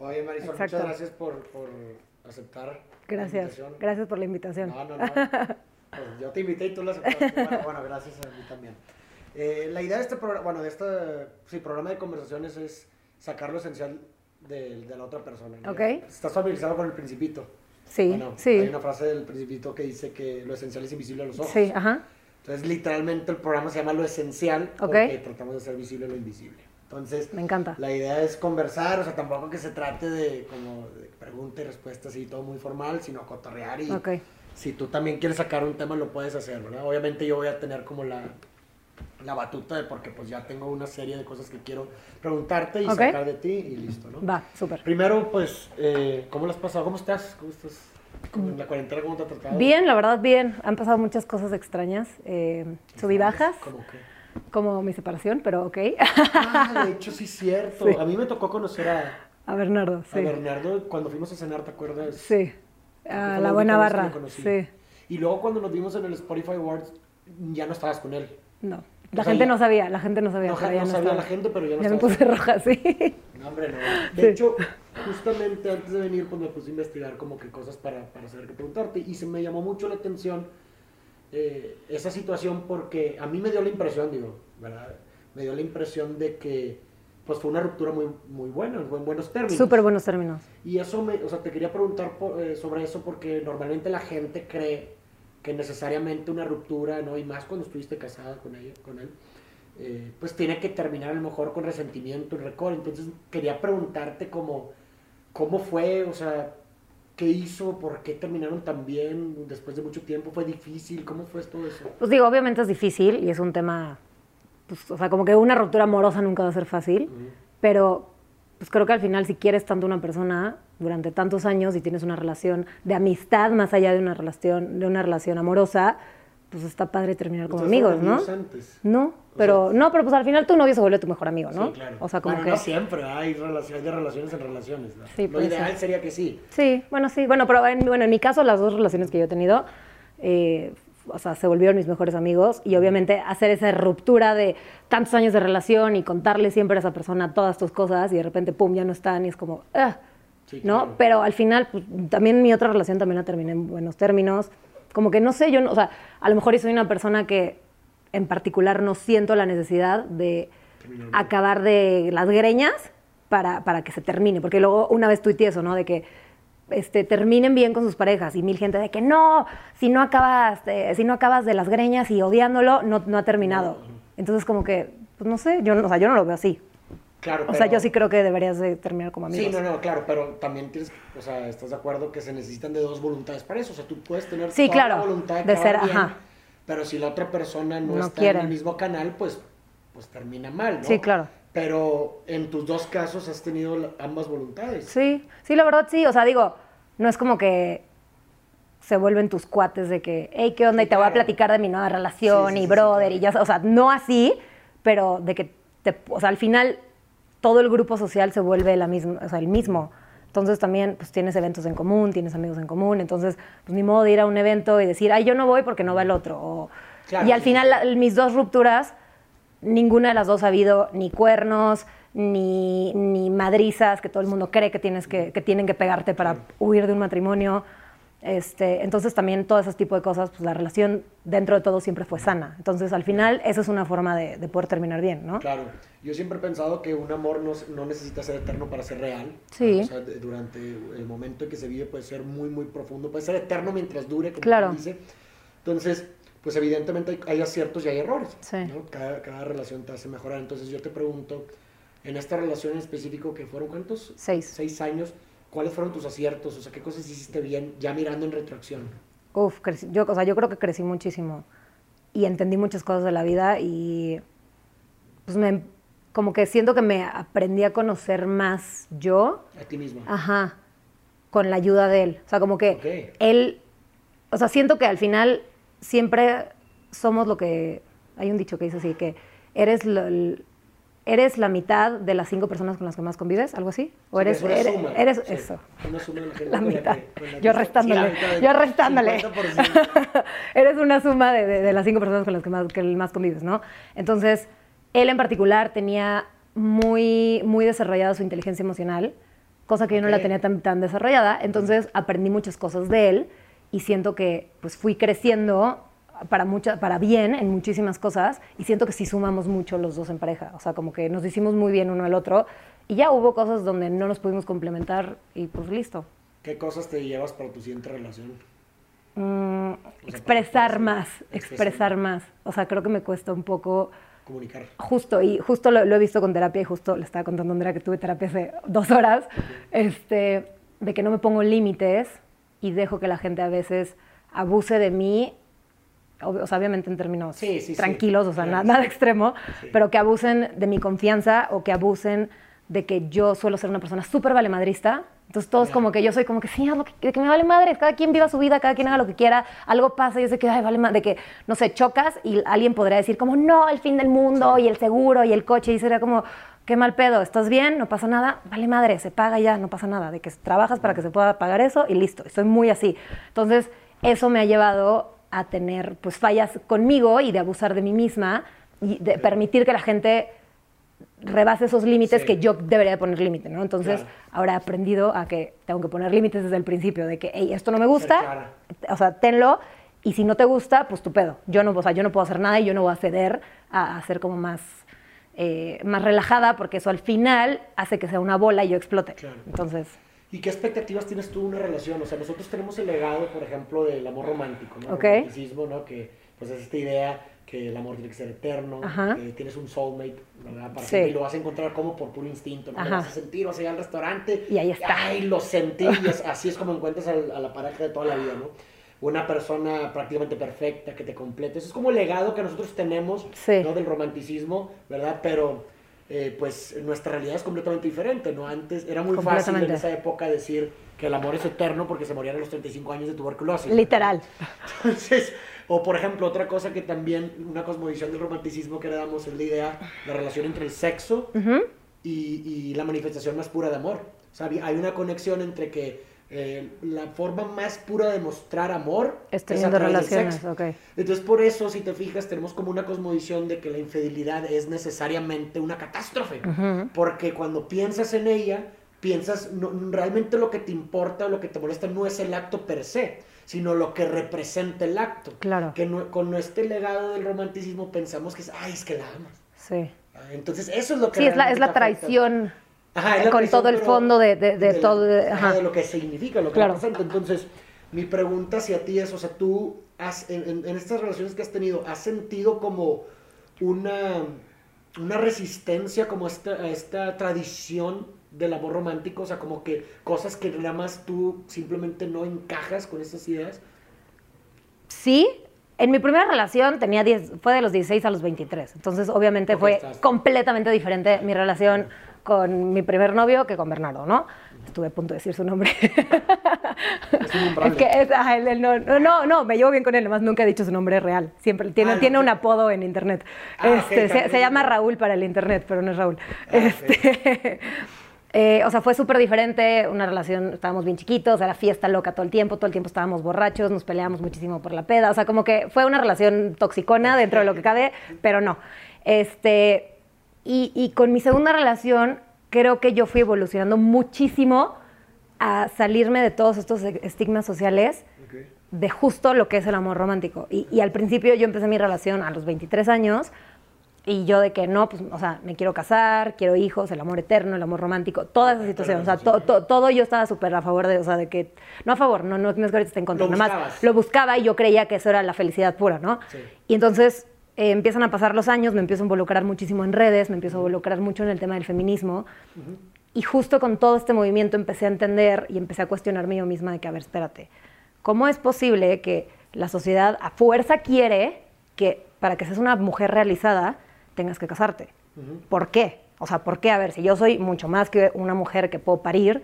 Oye, Marisol, Exacto. muchas gracias por, por aceptar. la Gracias. invitación. Gracias por la invitación. No, no, no. Pues yo te invité y tú la aceptaste. Bueno, bueno, gracias a mí también. Eh, la idea de este programa, bueno, de este sí, programa de conversaciones es sacar lo esencial de, de la otra persona. ¿no? Ok. ¿Estás familiarizado con el principito? Sí, Bueno, sí. Hay una frase del principito que dice que lo esencial es invisible a los ojos. Sí, ajá. Entonces, literalmente el programa se llama Lo Esencial Ok. porque tratamos de hacer visible lo invisible. Entonces, Me encanta. la idea es conversar, o sea, tampoco que se trate de como de pregunta y respuesta así todo muy formal, sino cotorrear y si tú también quieres sacar un tema lo puedes hacer, ¿verdad? Obviamente yo voy a tener como la, la batuta de porque pues ya tengo una serie de cosas que quiero preguntarte y sacar de ti y listo, ¿no? Va, súper. Primero, pues, eh, ¿cómo lo has pasado? ¿Cómo estás? ¿Cómo estás? ¿Cómo la cuarentena cómo te ha tratado? Bien, la verdad, bien. Han pasado muchas cosas extrañas. Eh, subí bajas, ¿Cómo qué? Como mi separación, pero ok. Ah, de hecho sí es cierto. Sí. A mí me tocó conocer a, A Bernardo, a sí. Bernardo cuando fuimos a cenar, ¿te acuerdas? Sí. A la buena barra. Sí. Y luego cuando nos vimos en el Spotify Awards, ya no estabas con él. No. La O sea, gente no sabía, la gente no sabía. No, no no sabía la gente, pero ya no Ya me puse roja, sí. No, hombre, no. De Sí. hecho, justamente antes de venir, pues me puse a investigar como que cosas para, para saber qué preguntarte. Y se me llamó mucho la atención eh, esa situación porque a mí me dio la impresión, digo, ¿verdad? Me dio la impresión de que pues fue una ruptura muy, muy buena, en buenos términos. Súper buenos términos. Y eso me, o sea, te quería preguntar por- eh, sobre eso porque normalmente la gente cree que necesariamente una ruptura, ¿no? Y más cuando estuviste casada con ella, con él, eh, pues tiene que terminar a lo mejor con resentimiento y récord. Entonces quería preguntarte como, ¿cómo fue? O sea, ¿qué hizo? ¿Por qué terminaron tan bien después de mucho tiempo? ¿Fue difícil? ¿Cómo fue todo eso? Pues digo, obviamente es difícil y es un tema, pues, o sea, como que una ruptura amorosa nunca va a ser fácil, pero pues creo que al final si quieres tanto a una persona durante tantos años y tienes una relación de amistad más allá de una relación, de una relación amorosa, pues está padre terminar como ¿Ustedes amigos, ¿no? antes? No, pero no, pero pues al final tu novio se vuelve tu mejor amigo, ¿no? Sí, claro. O sea, como Bueno, que no siempre, hay, relaciones, de relaciones en relaciones. ¿no? Sí, Lo ideal ser. sería que sí. Sí, bueno, sí. Bueno, pero en, bueno, en mi caso, las dos relaciones que yo he tenido, eh, o sea, se volvieron mis mejores amigos y obviamente hacer esa ruptura de tantos años de relación y contarle siempre a esa persona todas tus cosas y de repente, pum, ya no están y es como, ah, Sí, ¿no? claro. Pero al final, pues, también mi otra relación también la terminé en buenos términos. Como que no sé, yo, no, o sea, a lo mejor soy una persona que en particular no siento la necesidad de acabar de las greñas para, para que se termine. Porque luego una vez tuiteé eso, ¿no? De que este, terminen bien con sus parejas y mil gente de que no, si no acabas, de- si no acabas de las greñas y odiándolo, no, no ha terminado. Entonces como que, pues no sé, yo, no- o sea, yo no lo veo así. Claro, O sea, yo sí creo que deberías de terminar como amigos. Sí, no, no, claro, pero también tienes, o sea, estás de acuerdo que se necesitan de dos voluntades para eso. O sea, tú puedes tener Sí, toda claro, la voluntad de, de ser, bien, ajá. Pero si la otra persona no, No está en el mismo canal, pues, pues termina mal, ¿no? Sí, claro. Pero en tus dos casos has tenido ambas voluntades. Sí, sí, la verdad sí. O sea, digo, no es como que se vuelven tus cuates de que, hey, ¿qué onda? Sí, y te voy a platicar de mi nueva relación Sí, sí, y brother y ya, o sea, no así, pero de que, te, o sea, al final todo el grupo social se vuelve la misma, o sea, el mismo. Entonces también, pues tienes eventos en común, tienes amigos en común, entonces, pues ni modo de ir a un evento y decir, ay, yo no voy porque no va el otro. o- Claro, y al sí, final, la- mis dos rupturas, ninguna de las dos ha habido ni cuernos, ni, ni madrizas que todo el mundo cree que, tienes que, que tienen que pegarte para huir de un matrimonio. Este, entonces también todo ese tipo de cosas, pues la relación dentro de todo siempre fue sana. Entonces al final esa es una forma de, de poder terminar bien, ¿no? Claro, yo siempre he pensado que un amor no, no necesita ser eterno para ser real. Sí. O sea, durante el momento en que se vive puede ser muy, muy profundo, puede ser eterno mientras dure, como Claro. dice. Entonces, pues evidentemente hay, hay aciertos y hay errores. Sí. ¿no? Cada, cada relación te hace mejorar. Entonces yo te pregunto, en esta relación en específico, que fueron cuántos? Seis. Seis años, ¿cuáles fueron tus aciertos? O sea, ¿qué cosas hiciste bien ya mirando en retroacción? Uf, crecí- yo, o sea, yo creo que crecí muchísimo y entendí muchas cosas de la vida y pues me, como que siento que me aprendí a conocer más yo. A ti misma. Ajá, con la ayuda de él. O sea, como que Ok. él, o sea, siento que al final siempre somos lo que, hay un dicho que dice así, que eres, lo- el- eres la mitad de las cinco personas con las que más convives, algo así. O eres, una eres, suma, eres- sí, eso. Una suma de la gente La con mitad. que- la Yo restándole. Yo restándole. 50%. Eres una suma de, de- de las cinco personas con las que más, que más convives, ¿no? Entonces, él en particular tenía muy, muy desarrollada su inteligencia emocional, cosa que yo no la tenía tan, tan desarrollada. Entonces aprendí muchas cosas de él y siento que pues fui creciendo para, mucha, para bien en muchísimas cosas y siento que sí sumamos mucho los dos en pareja. O sea, como que nos hicimos muy bien uno al otro y ya hubo cosas donde no nos pudimos complementar y pues listo. ¿Qué cosas te llevas para tu siguiente relación? Mm, sea, expresar más, expresar. expresar más. O sea, creo que me cuesta un poco Comunicar. justo, y justo lo, lo he visto con terapia, y justo le estaba contando a Andrea que tuve terapia hace dos horas, este, de que no me pongo límites y dejo que la gente a veces abuse de mí, o sea, obviamente en términos Sí, sí, sí. tranquilos, o sea, Claro. nada extremo, Sí. pero que abusen de mi confianza o que abusen de que yo suelo ser una persona súper valemadrista. Entonces todos como que yo soy como que sí, lo que, de que me vale madre, cada quien viva su vida, cada quien haga lo que quiera, algo pasa y yo sé que, ay, vale madre, de que, no sé, chocas y alguien podría decir como, no, el fin del mundo y el seguro y el coche y sería como, qué mal pedo, ¿estás bien? No pasa nada, vale madre, se paga ya, no pasa nada, de que trabajas para que se pueda pagar eso y listo, soy muy así. Entonces eso me ha llevado a tener pues fallas conmigo y de abusar de mí misma y de permitir que la gente rebase esos límites Sí. que yo debería de poner límite, ¿no? Entonces, Claro. ahora he aprendido a que tengo que poner límites desde el principio, de que, hey, esto no me gusta, o sea, tenlo, y si no te gusta, pues tu pedo. Yo no, o sea, yo no puedo hacer nada y yo no voy a ceder a, a ser como más, eh, más relajada, porque eso al final hace que sea una bola y yo explote. Claro. Entonces, ¿Y qué expectativas tienes tú de una relación? O sea, nosotros tenemos el legado, por ejemplo, del amor romántico, ¿no? Ok. El romanticismo, ¿no? Que pues es esta idea que el amor tiene que ser eterno, Ajá. que tienes un soulmate, ¿verdad? Para Sí. siempre, y lo vas a encontrar como por puro instinto, ¿no? Lo vas a sentir, vas a ir al restaurante Y ahí está. Ay, lo sentí, y es- así es como encuentras a, la pareja de toda la vida, ¿no? Una persona prácticamente perfecta que te complete. Eso es como el legado que nosotros tenemos, Sí. ¿no? Del romanticismo, ¿verdad? Pero, eh, pues, nuestra realidad es completamente diferente, ¿no? Antes era muy fácil en esa época decir que el amor es eterno porque se morían a los 35 años de tuberculosis. literal. Entonces, o por ejemplo, otra cosa que también, una cosmovisión del romanticismo que heredamos es la idea, la relación entre el sexo y, y la manifestación más pura de amor. O sea, hay una conexión entre que eh, la forma más pura de mostrar amor Es teniendo del relaciones, sexo. ok. Entonces, por eso, si te fijas, tenemos como una cosmovisión de que la infidelidad es necesariamente una catástrofe. Ujú. Porque cuando piensas en ella, piensas, no- realmente lo que te importa o lo que te molesta no es el acto per se, sino lo que representa el acto. Claro. Que no- con este legado del romanticismo pensamos que es, ay, es que la amas. Sí. Ah, Entonces, eso es lo que... Sí, es la, es la traición Ajá, con todo el fondo de, de- de del- todo. de- ajá, de lo que significa, lo que Claro. representa. Entonces, mi pregunta hacia ti es, o sea, tú has, en, en- en estas relaciones que has tenido, ¿has sentido como una, una resistencia como a esta, a esta tradición del amor romántico? O sea, como que cosas que nada más tú simplemente no encajas con esas ideas. Sí, en mi primera relación tenía 10, fue de los 16 a los 23. Entonces, obviamente, Ok, fue estás- completamente diferente mi relación con mi primer novio que con Bernardo, ¿no? Estuve a punto de decir su nombre. Es es que es, ajá, él- él no, no, no, no, me llevo bien con él, además nunca he dicho su nombre real. Siempre tiene, Ah, no, tiene un apodo en internet. Ah, este, se, llama Raúl para el internet, pero no es Raúl. Ah. Este, eh, o sea, fue súper diferente, una relación, estábamos bien chiquitos, era fiesta loca todo el tiempo, todo el tiempo estábamos borrachos, nos peleábamos muchísimo por la peda, o sea, como que fue una relación toxicona dentro de lo que cabe, pero no. Este, y, y con mi segunda relación, creo que yo fui evolucionando muchísimo a salirme de todos estos estigmas sociales Ok. de justo lo que es el amor romántico. Y, y al principio yo empecé mi relación a los 23 años y yo de que no, pues, o sea, me quiero casar, quiero hijos, el amor eterno, el amor romántico, toda esa situación. O sea, to- to- todo yo estaba súper a favor de, o sea, de que, no a favor, no, no, no es que ahorita esté en contra, nada más lo buscaba y yo creía que eso era la felicidad pura, ¿no? Sí. Y entonces eh, empiezan a pasar los años, me empiezo a involucrar muchísimo en redes, me empiezo a involucrar mucho en el tema del feminismo. Y justo con todo este movimiento empecé a entender y empecé a cuestionarme yo misma de que, a ver, espérate, ¿cómo es posible que la sociedad a fuerza quiere que para que seas una mujer realizada tengas que casarte? ¿Por qué? O sea, ¿por qué? A ver, si yo soy mucho más que una mujer que puedo parir,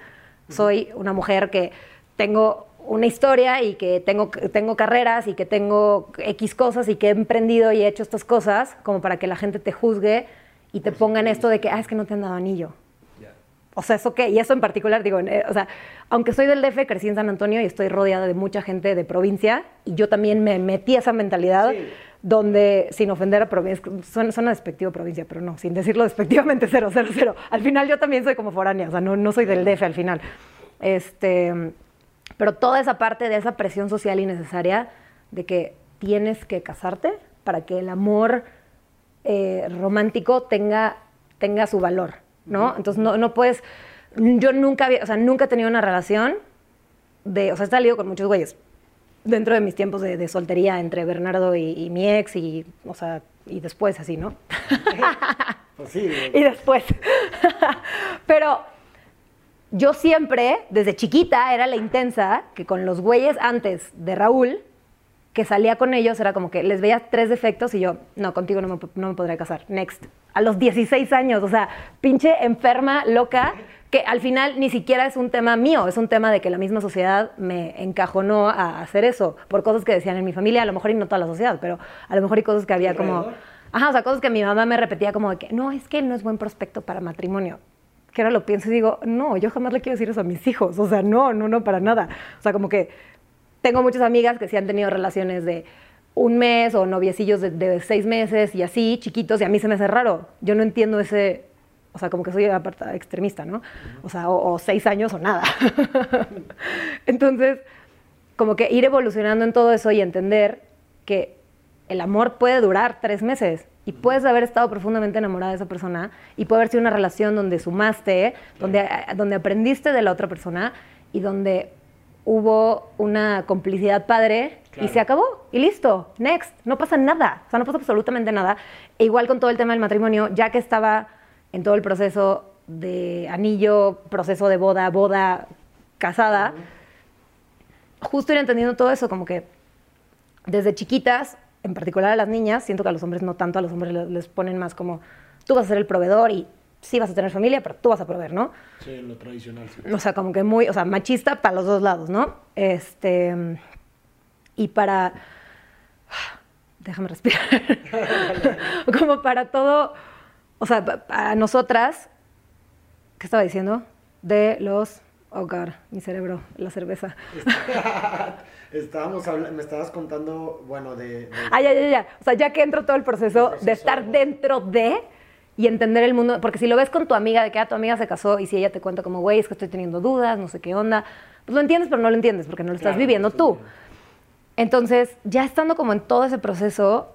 soy una mujer que tengo una historia y que tengo, tengo carreras y que tengo X cosas y que he emprendido y he hecho estas cosas como para que la gente te juzgue y te pongan esto de que, ah, es que no te han dado anillo. O sea, eso qué, y eso en particular, digo, eh, o sea, aunque soy del DF, crecí en San Antonio y estoy rodeada de mucha gente de provincia, y yo también me metí esa mentalidad, Sí. donde, sin ofender a provincia, suena, suena despectivo provincia, pero no, sin decirlo despectivamente, cero, cero, cero. Al final yo también soy como foránea, o sea, no, no soy del DF al final. Este, pero toda esa parte de esa presión social innecesaria de que tienes que casarte para que el amor eh, romántico tenga, tenga su valor, ¿no? Entonces no, no puedes, yo nunca había, o sea, nunca he tenido una relación de, o sea, he salido con muchos güeyes dentro de mis tiempos de, de soltería entre Bernardo y, y, mi ex y, o sea, y después así, ¿no? Pues sí. y después. Pero yo siempre, desde chiquita, era la intensa que con los güeyes antes de Raúl, que salía con ellos, era como que les veía tres defectos y yo, no, contigo no me, no me podría casar. Next. A los 16 años, o sea, pinche enferma, loca, que al final ni siquiera es un tema mío, es un tema de que la misma sociedad me encajonó a hacer eso, por cosas que decían en mi familia, a lo mejor y no toda la sociedad, pero a lo mejor hay cosas que había como... Ajá, o sea, cosas que mi mamá me repetía como de que, no, es que no es buen prospecto para matrimonio que ahora lo pienso y digo, no, yo jamás le quiero decir eso a mis hijos, o sea, no, no, no, para nada. O sea, como que tengo muchas amigas que sí han tenido relaciones de un mes o noviecillos de, de, seis meses y así, chiquitos, y a mí se me hace raro. Yo no entiendo ese, o sea, como que soy extremista, ¿no? O sea, o, o seis años o nada. Entonces, como que ir evolucionando en todo eso y entender que el amor puede durar tres meses y puedes haber estado profundamente enamorada de esa persona y puede haber sido una relación donde sumaste, donde, donde aprendiste de la otra persona y donde hubo una complicidad padre claro. y se acabó y listo, next, no pasa nada, o sea, no pasa absolutamente nada. E igual con todo el tema del matrimonio, ya que estaba en todo el proceso de anillo, proceso de boda, boda, casada, uh -huh. justo ir entendiendo todo eso, como que desde chiquitas en particular a las niñas, siento que a los hombres no tanto, a los hombres les ponen más como, tú vas a ser el proveedor y sí vas a tener familia, pero tú vas a proveer, ¿no? Sí, lo tradicional, sí. O sea, como que muy, o sea, machista para los dos lados, ¿no? Este, y para, déjame respirar, como para todo, o sea, para nosotras, ¿qué estaba diciendo? De los, oh God, mi cerebro, la cerveza. Estábamos hablando, me estabas contando, bueno, de, de... Ah, ya, ya, ya. O sea, ya que entro todo el proceso, el proceso de estar dentro de y entender el mundo, porque si lo ves con tu amiga, de que ah, tu amiga se casó y si ella te cuenta como, güey, es que estoy teniendo dudas, no sé qué onda, pues lo entiendes, pero no lo entiendes porque no lo estás claro, viviendo tú. Bien. Entonces, ya estando como en todo ese proceso,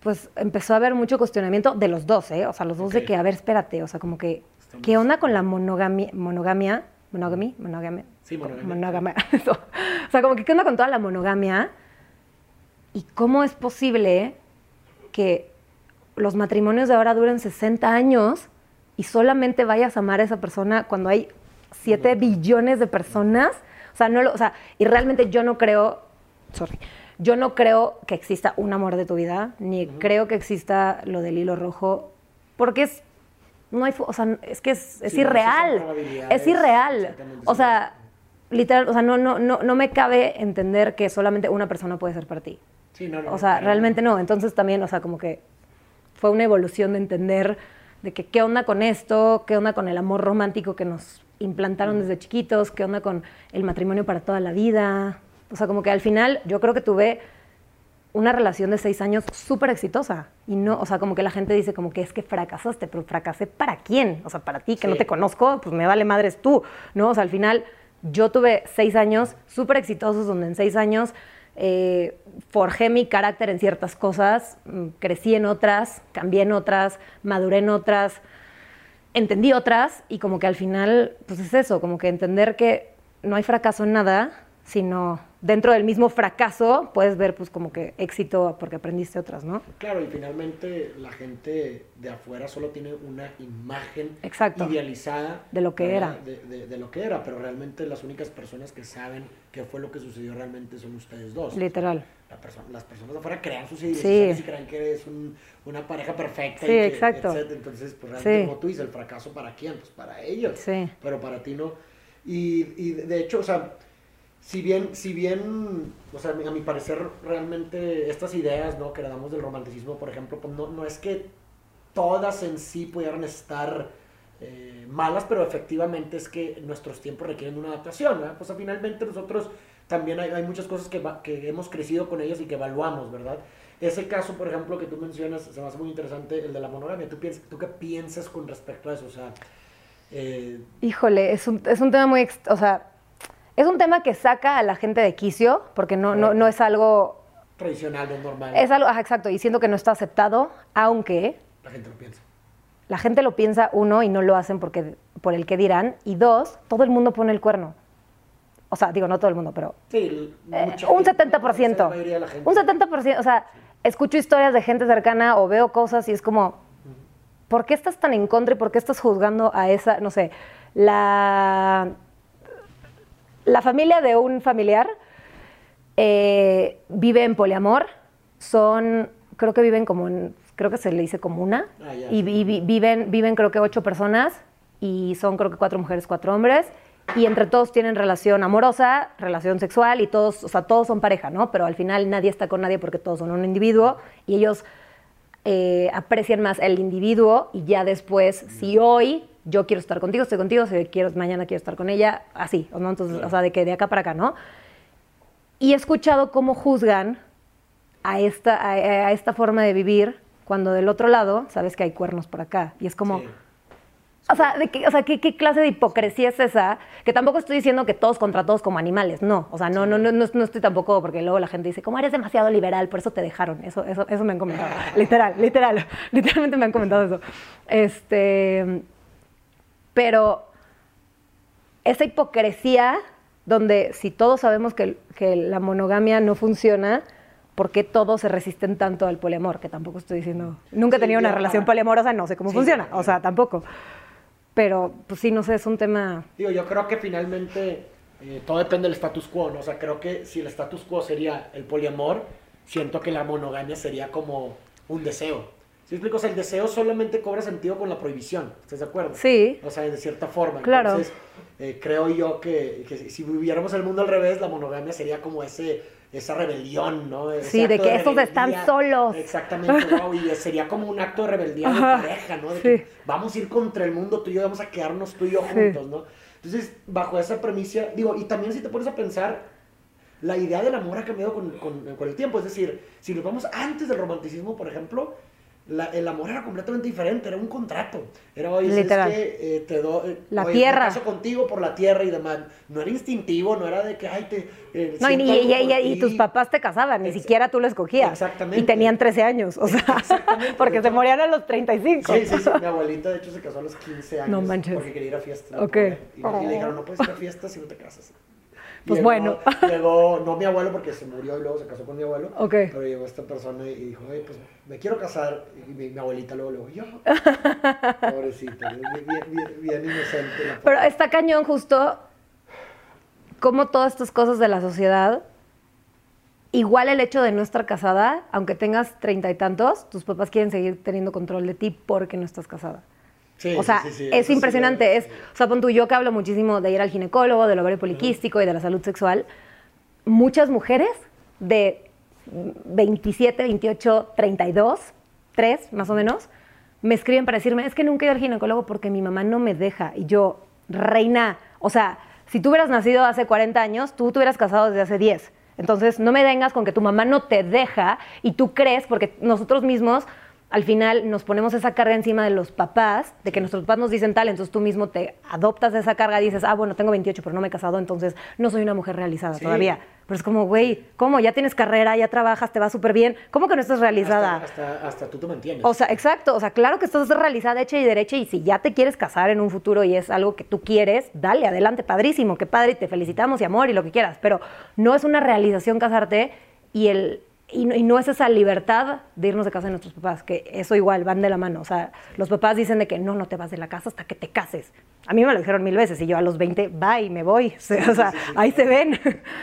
pues empezó a haber mucho cuestionamiento de los dos, ¿eh? O sea, los dos okay. de que, a ver, espérate, o sea, como que, Estamos... ¿qué onda con la monogamia? monogamia monogamy, monogamia. Sí, monogamia. monogamia. o sea, como que qué onda con toda la monogamia y cómo es posible que los matrimonios de ahora duren 60 años y solamente vayas a amar a esa persona cuando hay 7 billones de personas. O sea, no lo, o sea, y realmente yo no creo, sorry, yo no creo que exista un amor de tu vida, ni uh -huh. creo que exista lo del hilo rojo, porque es no hay, o sea, es que es, es sí, irreal, es irreal. O sea, literal, o sea, no, no, no, no me cabe entender que solamente una persona puede ser para ti. Sí, no, no, o sea, realmente no. Entonces también, o sea, como que fue una evolución de entender de que qué onda con esto, qué onda con el amor romántico que nos implantaron desde chiquitos, qué onda con el matrimonio para toda la vida. O sea, como que al final yo creo que tuve una relación de seis años súper exitosa. Y no, o sea, como que la gente dice como que es que fracasaste, pero fracasé para quién? O sea, para ti, que sí. no te conozco, pues me vale madres tú, ¿no? O sea, al final yo tuve seis años súper exitosos donde en seis años eh, forjé mi carácter en ciertas cosas, mm, crecí en otras, cambié en otras, maduré en otras, entendí otras y como que al final, pues es eso, como que entender que no hay fracaso en nada, sino dentro del mismo fracaso puedes ver pues como que éxito porque aprendiste otras, ¿no? Claro, y finalmente la gente de afuera solo tiene una imagen Exacto. idealizada de lo que era. De, de, de, lo que era, pero realmente las únicas personas que saben qué fue lo que sucedió realmente son ustedes dos. Literal. La perso las personas de afuera crean sus idealizaciones sí. y creen que es un, una pareja perfecta. Sí, y que, exacto. Etc. Entonces, pues realmente, sí. como tú dices, el fracaso para quién? Pues para ellos. Sí. Pero para ti no. Y, y de hecho, o sea si bien, si bien, o sea, a mi parecer, realmente estas ideas, ¿no? Que damos del romanticismo, por ejemplo, pues no, no es que todas en sí pudieran estar eh, malas, pero efectivamente es que nuestros tiempos requieren una adaptación, ¿verdad? Pues finalmente nosotros también hay, hay muchas cosas que, que, hemos crecido con ellas y que evaluamos, ¿verdad? ese caso, por ejemplo, que tú mencionas, se me hace muy interesante, el de la monogamia. ¿Tú, tú qué piensas con respecto a eso? O sea, eh, Híjole, es un, es un tema muy, o sea, es un tema que saca a la gente de quicio, porque no, no, no es algo, tradicional, no normal. es algo, ajá, exacto, y siento que no está aceptado, aunque La gente lo piensa. la gente lo piensa, uno, y no lo hacen porque, por el que dirán, y dos, todo el mundo pone el cuerno. O sea, digo, no todo el mundo, pero Sí, eh, mucha un gente, la 70%. mayoría de la gente. Un 70%, o sea, escucho historias de gente cercana o veo cosas y es como, ¿por qué estás tan en contra y por qué estás juzgando a esa, no sé, la, la familia de un familiar eh, vive en poliamor, son, creo que viven como en, creo que se le dice comuna, Ah, y vi- vi- viven, viven creo que ocho personas y son creo que cuatro mujeres, cuatro hombres, y entre todos tienen relación amorosa, relación sexual y todos, o sea, todos son pareja, ¿no? Pero al final nadie está con nadie porque todos son un individuo y ellos eh, aprecian más el individuo y ya después, si hoy yo quiero estar contigo, estoy contigo, si quiero, mañana quiero estar con ella, así, ¿no? Entonces, o sea, de que de acá para acá, ¿no? Y he escuchado cómo juzgan a esta, a, a esta forma de vivir cuando del otro lado sabes que hay cuernos por acá. Y es como, Sí. o sea, ¿de qué, o sea ¿qué, qué clase de hipocresía es esa? Que tampoco estoy diciendo que todos contra todos como animales, no. O sea, no, no, no, no, no estoy tampoco, porque luego la gente dice, como eres demasiado liberal, por eso te dejaron. Eso, eso, eso me han comentado. literal, literal. Literalmente me han comentado eso. Este, pero esa hipocresía donde si todos sabemos que, que la monogamia no funciona, ¿por qué todos se resisten tanto al poliamor? Que tampoco estoy diciendo, nunca he Sí, tenido una relación para- poliamorosa, no sé cómo Sí, funciona, o sea, tampoco. Pero, pues sí, no sé, es un tema... Digo, yo creo que finalmente eh, todo depende del status quo, ¿no? O sea, creo que si el status quo sería el poliamor, siento que la monogamia sería como un deseo. ¿Sí explico? O sea, el deseo solamente cobra sentido con la prohibición, ¿estás de acuerdo? Sí. O sea, de cierta forma. Claro. Entonces, eh, creo yo que, que si- viviéramos el mundo al revés, la monogamia sería como ese, esa rebelión, ¿no? Ese Sí, de que estos están solos. Exactamente, wow, y sería como un acto de rebeldía de pareja, ¿no? De sí. que vamos a ir contra el mundo tú y yo, vamos a quedarnos tú y yo Sí. juntos, ¿no? Entonces, bajo esa premisa, digo, y también si te pones a pensar, la idea del amor ha cambiado con, con- con el tiempo, es decir, si nos vamos antes del romanticismo, por ejemplo, la- el amor era completamente diferente, era un contrato. Era, oye, ¿sabes Literal. qué? Eh, te doy, La oye, tierra. Me caso contigo por la tierra y demás. No era instintivo, no era de que, ay, te... eh, No, y, y- y- tus papás te casaban, ni siquiera tú lo escogías. Exactamente. Y tenían 13 años, o sea, Exactamente, porque se morían a los 35. Sí, sí, sí. Mi abuelita, de hecho, se casó a los 15 años. No manches. Porque quería ir a fiestas. Ok. Y, y le dijeron, no puedes ir a fiestas si no te casas. Pues llegó- bueno. Llegó, no mi abuelo, porque se murió y luego se casó con mi abuelo. Ok. Pero llegó esta persona y dijo, oye, pues me quiero casar. Y mi, mi abuelita luego, luego, yo. Pobrecita, bien, bien, bien, inocente. la Pero está cañón justo como todas estas cosas de la sociedad, igual el hecho de no estar casada, aunque tengas treinta y tantos, tus papás quieren seguir teniendo control de ti porque no estás casada. Sí, o sea, sí, sí, es impresionante. Es, o sea, pon tú, yo que hablo muchísimo de ir al ginecólogo, del ovario poliquístico y de la salud sexual, muchas mujeres de 27, 28, 32, 3 más o menos, me escriben para decirme, es que nunca he ido al ginecólogo porque mi mamá no me deja. Y yo, reina, o sea, si tú hubieras nacido hace 40 años, tú te hubieras casado desde hace 10. Entonces, no me vengas con que tu mamá no te deja y tú crees, porque nosotros mismos al final nos ponemos esa carga encima de los papás, de que nuestros papás nos dicen tal, entonces tú mismo te adoptas de esa carga y dices, ah, bueno, tengo 28, pero no me he casado, entonces no soy una mujer realizada Sí. todavía. Pero es como, güey, ¿cómo? Ya tienes carrera, ya trabajas, te va súper bien. ¿Cómo que no estás realizada? Hasta, hasta, hasta tú te mantienes. O sea, exacto. O sea, claro que estás realizada, hecha y derecha. Y si ya te quieres casar en un futuro y es algo que tú quieres, dale, adelante, padrísimo, qué padre, y te felicitamos y amor y lo que quieras. Pero no es una realización casarte y el. Y no, y no es esa libertad de irnos de casa de nuestros papás, que eso igual van de la mano. O sea, los papás dicen de que no, no te vas de la casa hasta que te cases. A mí me lo dijeron mil veces y yo a los 20, bye, me voy. O sea, sí, sí, sí, ahí se ven.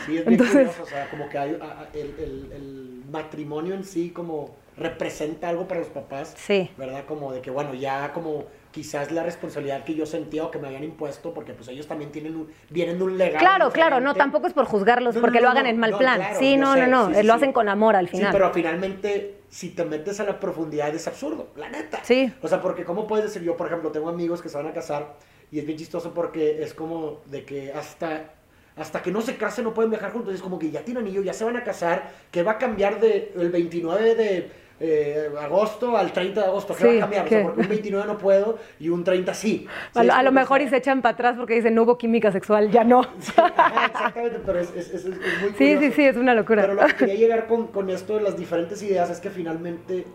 Sí, es bien Entonces, curioso, o sea, como que hay, a- a- el, el- el matrimonio en sí como representa algo para los papás, Sí. ¿verdad? Como de que, bueno, ya como quizás la responsabilidad que yo sentía o que me habían impuesto, porque pues ellos también tienen un, vienen de un legado Claro, claro, no, tampoco es por juzgarlos No, porque no, lo hagan en mal plan. claro, sí, no, sé, no, no, sí, lo sí. hacen con amor al final. Sí, pero finalmente, si te metes a la profundidad es absurdo, la neta. Sí. O sea, porque ¿cómo puedes decir? Yo, por ejemplo, tengo amigos que se van a casar y es bien chistoso porque es como de que hasta, hasta que no se casen no pueden viajar juntos. Es como que ya tienen anillo, ya se van a casar, que va a cambiar de el 29 de eh, agosto al 30 de agosto. ¿Qué va a cambiar? O sea, porque un 29 no puedo y un 30 sí. a, lo mejor y se echan para atrás porque dicen no hubo química sexual, ya no. exactamente, pero es, es, es, muy curioso. Sí, sí, sí, es una locura. Pero lo que quería llegar con, con esto de las diferentes ideas es que finalmente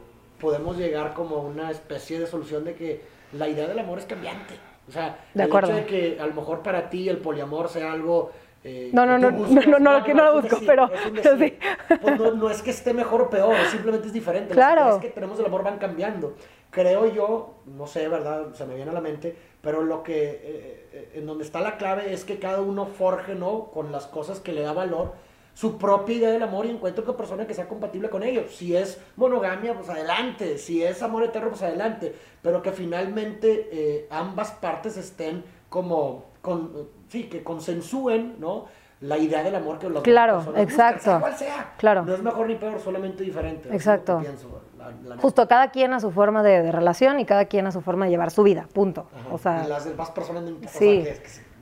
podemos llegar como a una especie de solución de que la idea del amor es cambiante. O sea, de el acuerdo. hecho de que a lo mejor para ti el poliamor sea algo eh, no, no, no, no, no, no, que no lo busco, pero, sí. Pues no, no, es que esté mejor o peor, simplemente es diferente. Claro. Las que tenemos del amor van cambiando. Creo yo, no sé, ¿verdad? Se me viene a la mente, pero lo que, eh, eh, en donde está la clave es que cada uno forje, ¿no? Con las cosas que le da valor, su propia idea del amor y encuentre una persona que sea compatible con ellos. Si es monogamia, pues adelante. Si es amor eterno, pues adelante. Pero que finalmente ambas partes estén como con, sí, que consensúen, ¿no? La idea del amor que los Claro, exacto. sea cual sea. Claro. No es mejor ni peor, solamente diferente. Exacto. Pienso, la, la Justo, cada quien a su forma de, de, relación y cada quien a su forma de llevar su vida, punto. Ajá. O sea, y las demás personas no sí, que,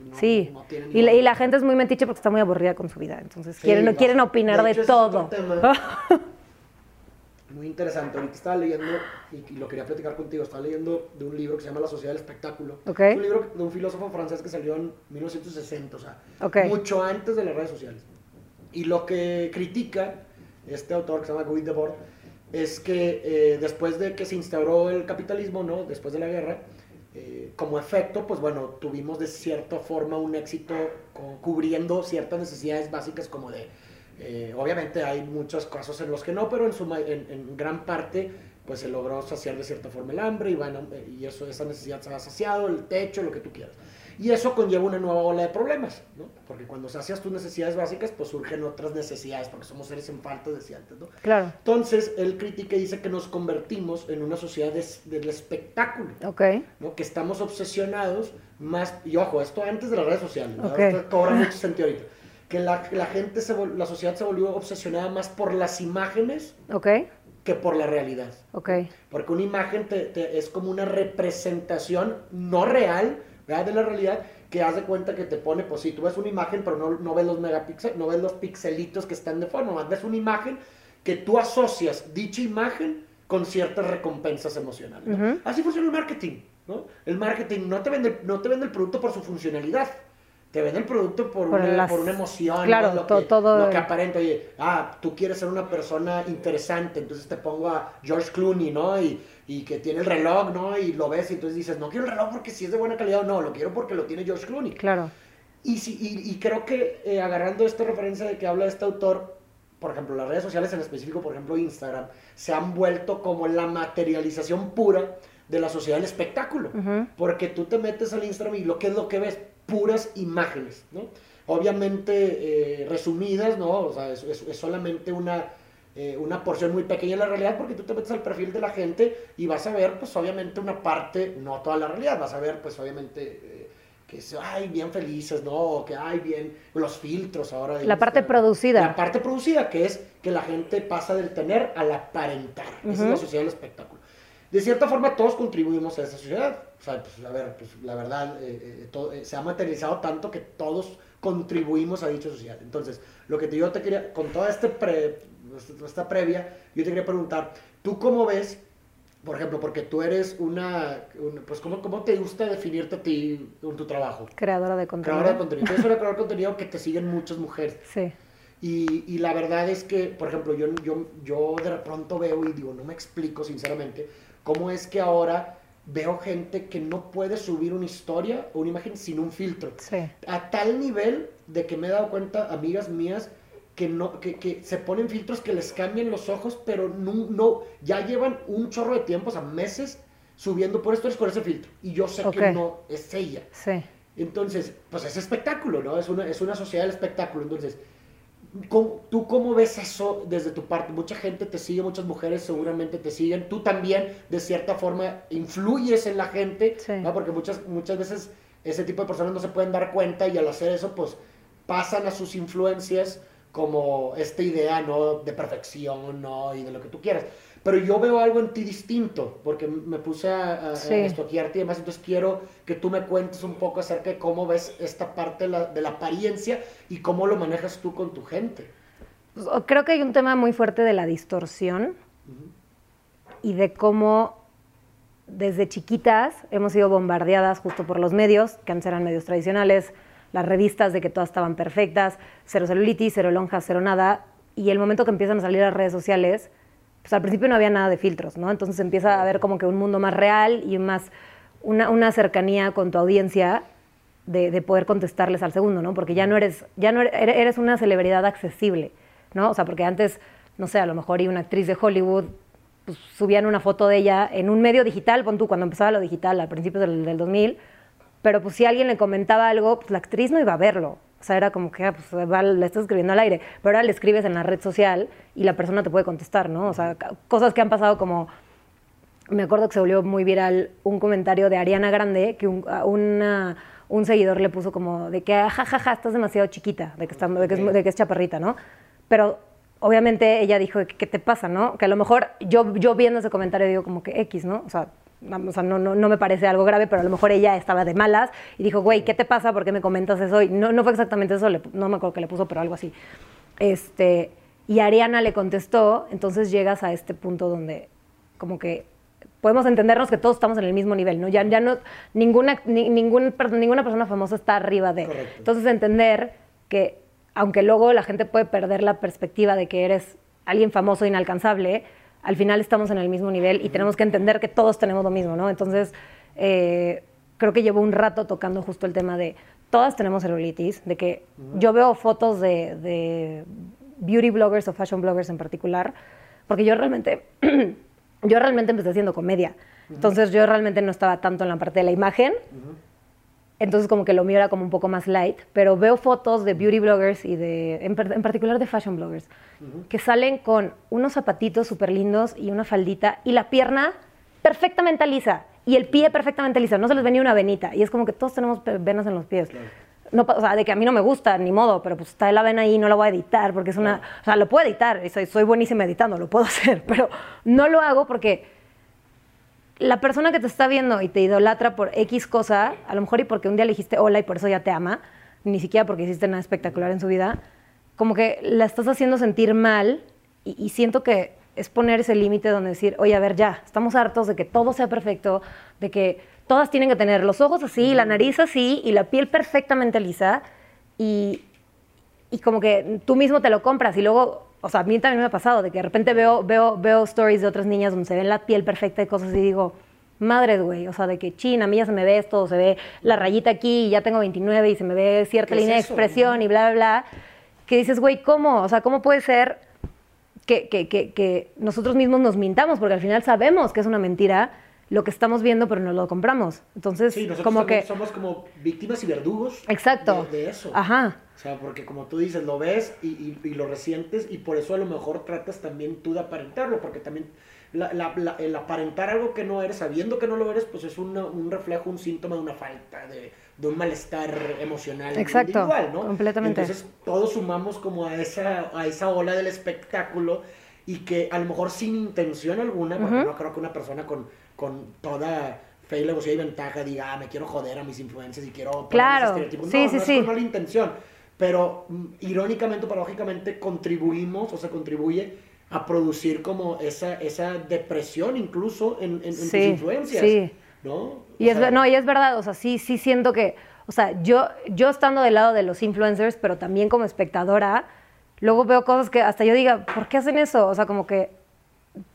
no, sí. No y, la, y, la, gente es muy metiche porque está muy aburrida con su vida, entonces sí, quieren, quieren opinar de, todo. muy interesante. Ahorita estaba leyendo, y, y, lo quería platicar contigo, estaba leyendo de un libro que se llama La Sociedad del Espectáculo. Okay. Es un libro de un filósofo francés que salió en 1960, o sea, okay. mucho antes de las redes sociales. Y lo que critica este autor que se llama Guy Debord es que eh, después de que se instauró el capitalismo, ¿no? Después de la guerra, eh, como efecto, pues bueno, tuvimos de cierta forma un éxito con, cubriendo ciertas necesidades básicas como de eh, obviamente hay muchos casos en los que no, pero en, su, en, en, gran parte pues se logró saciar de cierta forma el hambre y, bueno, y eso, esa necesidad se ha saciado, el techo, lo que tú quieras. Y eso conlleva una nueva ola de problemas, ¿no? Porque cuando sacias tus necesidades básicas, pues surgen otras necesidades, porque somos seres en falta, decía antes, ¿no? Claro. Entonces, él critica y dice que nos convertimos en una sociedad de, del espectáculo, Ok. ¿no? Que estamos obsesionados más, y ojo, esto antes de las redes sociales, ¿no? Ok. Esto cobra mucho sentido ahorita que la, la gente, se, la sociedad se volvió obsesionada más por las imágenes Ok. que por la realidad. Ok. Porque una imagen te, te, es como una representación no real ¿verdad? de la realidad que haz de cuenta que te pone, pues sí, tú ves una imagen, pero no, no ves los megapíxeles, no ves los pixelitos que están de forma, más ves una imagen que tú asocias dicha imagen con ciertas recompensas emocionales. ¿no? Uh -huh. Así funciona el marketing, ¿no? El marketing no te vende, no te vende el producto por su funcionalidad, te vende el producto por, por, una, las... por una, emoción, claro, ¿no? lo, to, que, todo lo que aparenta. Oye, ah, tú quieres ser una persona interesante, entonces te pongo a George Clooney, ¿no? Y, y, que tiene el reloj, ¿no? Y lo ves y entonces dices, no quiero el reloj porque si es de buena calidad o no, lo quiero porque lo tiene George Clooney. Claro. Y, si, y, y creo que eh, agarrando esta referencia de que habla este autor, por ejemplo, las redes sociales en específico, por ejemplo Instagram, se han vuelto como la materialización pura de la sociedad del espectáculo. Uh -huh. Porque tú te metes al Instagram y lo que es lo que ves, puras imágenes, ¿no? Obviamente eh, resumidas, ¿no? O sea, es, es, es solamente una, eh, una porción muy pequeña de la realidad porque tú te metes al perfil de la gente y vas a ver, pues obviamente una parte, no toda la realidad, vas a ver, pues obviamente... Eh, que es, ay, bien felices, ¿no? Que, ay, bien, los filtros ahora. La parte producida. La parte producida, que es que la gente pasa del tener al aparentar. Uh -huh. Esa es la sociedad del espectáculo. De cierta forma, todos contribuimos a esa sociedad. O sea, pues, a ver, pues, la verdad, eh, eh, todo, eh, se ha materializado tanto que todos contribuimos a dicha sociedad. Entonces, lo que te, yo te quería, con toda este pre, esta previa, yo te quería preguntar, ¿tú cómo ves por ejemplo, porque tú eres una, una pues ¿cómo, ¿cómo, te gusta definirte a ti en tu trabajo? Creadora de contenido. Creadora de contenido. Tú eres una creadora de contenido que te siguen muchas mujeres. Sí. Y, y, la verdad es que, por ejemplo, yo, yo, yo de pronto veo y digo, no me explico sinceramente, cómo es que ahora veo gente que no puede subir una historia o una imagen sin un filtro. Sí. A tal nivel de que me he dado cuenta, amigas mías, que, no, que, que, se ponen filtros que les cambian los ojos, pero no, no, ya llevan un chorro de tiempo, o sea, meses, subiendo por stories con ese filtro. Y yo sé okay. que no es ella. Sí. Entonces, pues es espectáculo, ¿no? Es una, es una sociedad del espectáculo. Entonces, ¿tú cómo ves eso desde tu parte? Mucha gente te sigue, muchas mujeres seguramente te siguen. Tú también, de cierta forma, influyes en la gente, sí. ¿no? Porque muchas, muchas veces ese tipo de personas no se pueden dar cuenta y al hacer eso, pues pasan a sus influencias como esta idea, ¿no? De perfección, ¿no? Y de lo que tú quieras. Pero yo veo algo en ti distinto, porque me puse a, a, Sí. a estoquearte y demás, entonces quiero que tú me cuentes un poco acerca de cómo ves esta parte de la, de la apariencia y cómo lo manejas tú con tu gente. Pues, Creo que hay un tema muy fuerte de la distorsión y de cómo desde chiquitas hemos sido bombardeadas justo por los medios, que antes eran medios tradicionales, las revistas de que todas estaban perfectas, cero celulitis, cero lonjas, cero nada, y el momento que empiezan a salir las redes sociales, pues al principio no había nada de filtros, ¿no? Entonces empieza a haber como que un mundo más real y más una, cercanía con tu audiencia de, de poder contestarles al segundo, ¿no? Porque ya no eres, ya no eres, eres una celebridad accesible, ¿no? O sea, porque antes, no sé, a lo mejor y una actriz de Hollywood pues, subían una foto de ella en un medio digital, pon tú, cuando empezaba lo digital, al principio del, del 2000, pero pues si alguien le comentaba algo, pues la actriz no iba a verlo. O sea, era como que, ah, pues va- le estás escribiendo al aire, pero ahora le escribes en la red social y la persona te puede contestar, ¿no? O sea, cosas que han pasado como me acuerdo que se volvió muy viral un comentario de Ariana Grande que un, una- un seguidor le puso como de que jajaja estás demasiado chiquita de que, está- de que es, de que es chaparrita no pero obviamente ella dijo qué te pasa no que a lo mejor yo yo viendo ese comentario digo como que x no o sea no, o sea, no, no, no me parece algo grave, pero a lo mejor ella estaba de malas y dijo, güey, ¿qué te pasa? ¿Por qué me comentas eso? Y no, no fue exactamente eso, le no me acuerdo que le puso, pero algo así. Este, y Ariana le contestó, entonces llegas a este punto donde como que podemos entendernos que todos estamos en el mismo nivel, ¿no? Ya, ya no, ninguna, ni- ningún ninguna persona famosa está arriba de. Correcto. Entonces entender que, aunque luego la gente puede perder la perspectiva de que eres alguien famoso e inalcanzable, al final estamos en el mismo nivel y tenemos que entender que todos tenemos lo mismo, ¿no? Entonces, eh, creo que llevo un rato tocando justo el tema de todas tenemos celulitis, de que yo veo fotos de, de beauty bloggers o fashion bloggers en particular, porque yo realmente, yo realmente empecé haciendo comedia, entonces yo realmente no estaba tanto en la parte de la imagen, entonces como que lo mío era como un poco más light, pero veo fotos de beauty bloggers y de, en, en particular de fashion bloggers, que salen con unos zapatitos súper lindos y una faldita y la pierna perfectamente lisa y el pie perfectamente lisa, no se les venía una venita y es como que todos tenemos venas en los pies. No, pa- o sea, de que a mí no me gusta, ni modo, pero pues está la vena ahí, no la voy a editar porque es una... O sea, lo puedo editar, soy, soy buenísima editando, lo puedo hacer, pero no lo hago porque la persona que te está viendo y te idolatra por X cosa, a lo mejor y porque un día le dijiste hola y por eso ya te ama, ni siquiera porque hiciste nada espectacular en su vida, como que la estás haciendo sentir mal y, siento que es poner ese límite donde decir, oye, a ver, ya, estamos hartos de que todo sea perfecto, de que todas tienen que tener los ojos así, la nariz así y la piel perfectamente lisa y como que tú mismo te lo compras y luego, o sea, a mí también me ha pasado de que de repente veo, veo, veo stories de otras niñas donde se ven la piel perfecta y cosas y digo, madres, güey, o sea, de que chin, a mí ya se me ve esto, se ve la rayita aquí y ya tengo 29 y se me ve cierta ¿Qué es línea de expresión y bla, bla, bla, que dices, güey, ¿cómo? O sea, ¿cómo puede ser que, que, que, que nosotros mismos nos mintamos? Porque al final sabemos que es una mentira lo que estamos viendo, pero no lo compramos. Entonces, Sí, nosotros como que... somos como víctimas y verdugos Exacto. de, de eso. Ajá. O sea, porque como tú dices, lo ves y, y- y lo resientes y por eso a lo mejor tratas también tú de aparentarlo, porque también la- la- la- el aparentar algo que no eres, sabiendo que no lo eres, pues es una- un reflejo, un síntoma de una falta, de, de un malestar emocional Exacto, individual, ¿no? completamente. Entonces todos sumamos como a esa, a esa ola del espectáculo y que a lo mejor sin intención alguna, porque Ujú. no creo que una persona con, con toda fe y alevosía y ventaja diga, ah, me quiero joder a mis influencias y quiero Claro, ese estereotipo". sí, no, sí, no es sí. con mala intención, pero mm, irónicamente o paradójicamente contribuimos o se contribuye a producir como esa, esa depresión incluso en, en- en tus Sí, influencias, sí. ¿no? Y O es, sea, ver- no, y es verdad, o sea, sí, sí siento que, o sea, yo, yo estando del lado de los influencers, pero también como espectadora, luego veo cosas que hasta yo diga, ¿por qué hacen eso? O sea, como que,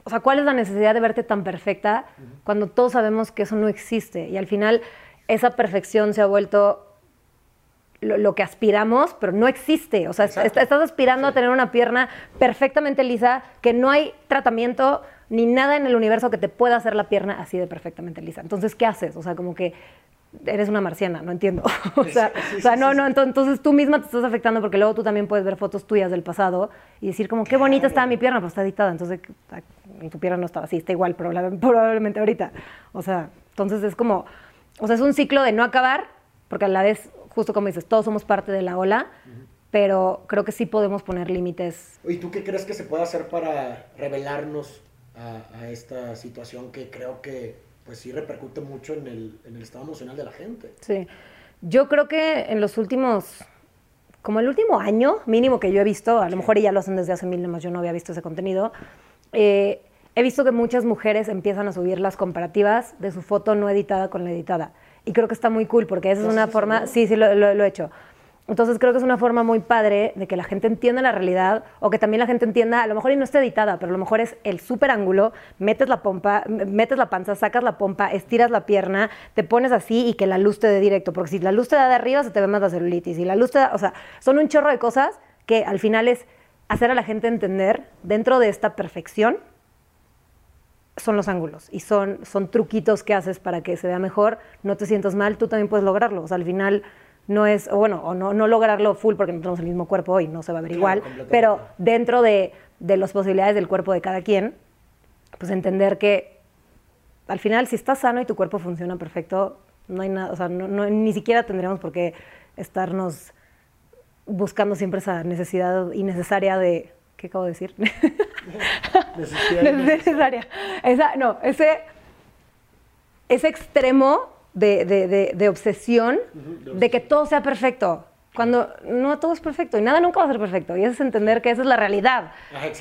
o sea, ¿cuál es la necesidad de verte tan perfecta cuando todos sabemos que eso no existe? Y al final esa perfección se ha vuelto lo, lo que aspiramos, pero no existe. O sea, est- estás aspirando Sí. a tener una pierna perfectamente lisa, que no hay tratamiento ni nada en el universo que te pueda hacer la pierna así de perfectamente lisa. Entonces, ¿qué haces? O sea, como que eres una marciana, no entiendo. o sea, Sí, sí, o sea, no, no, entonces tú misma te estás afectando porque luego tú también puedes ver fotos tuyas del pasado y decir como, qué bonita estaba mi pierna, pues está editada, entonces ah, tu pierna no estaba así, está igual probable- probablemente ahorita. O sea, entonces es como, o sea, es un ciclo de no acabar, porque a la vez, justo como dices, todos somos parte de la ola, pero creo que sí podemos poner límites. ¿Y tú qué crees que se puede hacer para revelarnos a, a esta situación que creo que pues sí repercute mucho en el, en el estado emocional de la gente. Sí. Yo creo que en los últimos, como el último año mínimo que yo he visto, a lo mejor ya lo hacen desde hace mil años, yo no había visto ese contenido, eh, he visto que muchas mujeres empiezan a subir las comparativas de su foto no editada con la editada. Y creo que está muy cool porque esa es una forma, sí, sí, lo, lo, lo he hecho. Entonces creo que es una forma muy padre de que la gente entienda la realidad o que también la gente entienda, a lo mejor y no está editada, pero a lo mejor es el super ángulo, metes la pompa, metes la panza, sacas la pompa, estiras la pierna, te pones así y que la luz te dé directo, porque si la luz te da de arriba se te ve más la celulitis y la luz te da, o sea, son un chorro de cosas que al final es hacer a la gente entender dentro de esta perfección son los ángulos y son, son truquitos que haces para que se vea mejor, no te sientas mal, tú también puedes lograrlo, o sea, al final no es, o bueno, o no, no lograrlo full porque no tenemos el mismo cuerpo y no se va a ver Claro, igual, pero dentro de, de las posibilidades del cuerpo de cada quien, pues entender que al final si estás sano y tu cuerpo funciona perfecto, no hay nada, o sea, no, no- ni siquiera tendríamos por qué estarnos buscando siempre esa necesidad innecesaria de, ¿qué acabo de decir? Es necesaria. Esa, no, ese, ese extremo de, de- de- de obsesión Ujú, de de que todo sea perfecto. Cuando no todo es perfecto y nada nunca va a ser perfecto. Y eso es entender que esa es la realidad.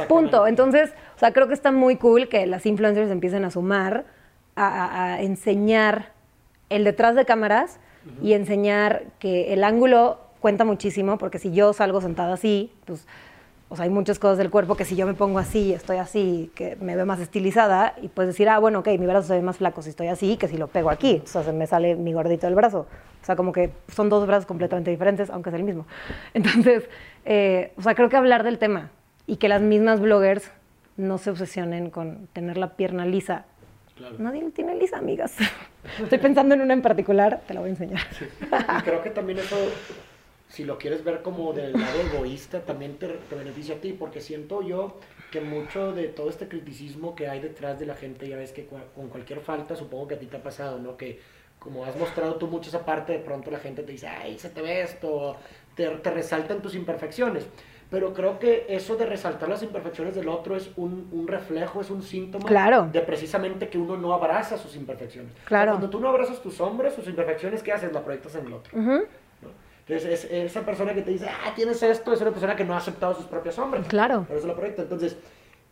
Punto. Entonces, o sea, creo que está muy cool que las influencers empiecen a sumar, a, a- a enseñar el detrás de cámaras y enseñar que el ángulo cuenta muchísimo, porque si yo salgo sentada así, pues, o sea, hay muchas cosas del cuerpo que si yo me pongo así, estoy así, que me veo más estilizada, y puedes decir, ah, bueno, ok, mi brazo se ve más flaco si estoy así que si lo pego aquí, o sea, se me sale mi gordito del brazo. O sea, como que son dos brazos completamente diferentes, aunque es el mismo. Entonces, eh, o sea, creo que hablar del tema y que las mismas bloggers no se obsesionen con tener la pierna lisa. Claro. Nadie tiene lisa, amigas. Estoy pensando en una en particular, te la voy a enseñar. Y creo que también eso, si lo quieres ver como del lado egoísta, también te, te beneficia a ti, porque siento yo que mucho de todo este criticismo que hay detrás de la gente, ya ves que cua- con cualquier falta, supongo que a ti te ha pasado, ¿no? Que como has mostrado tú mucho esa parte, de pronto la gente te dice, ay, se te ve esto, te, te resaltan tus imperfecciones. Pero creo que eso de resaltar las imperfecciones del otro es un, un reflejo, es un síntoma Claro. de precisamente que uno no abraza sus imperfecciones. O sea, Claro. cuando tú no abrazas tus hombres, sus imperfecciones, ¿qué haces? La proyectas en el otro. Ujú. ¿no? Entonces, es, esa persona que te dice, ah, tienes esto, es una persona que no ha aceptado sus propios sombras. Claro. Pero eso lo proyecta. Entonces,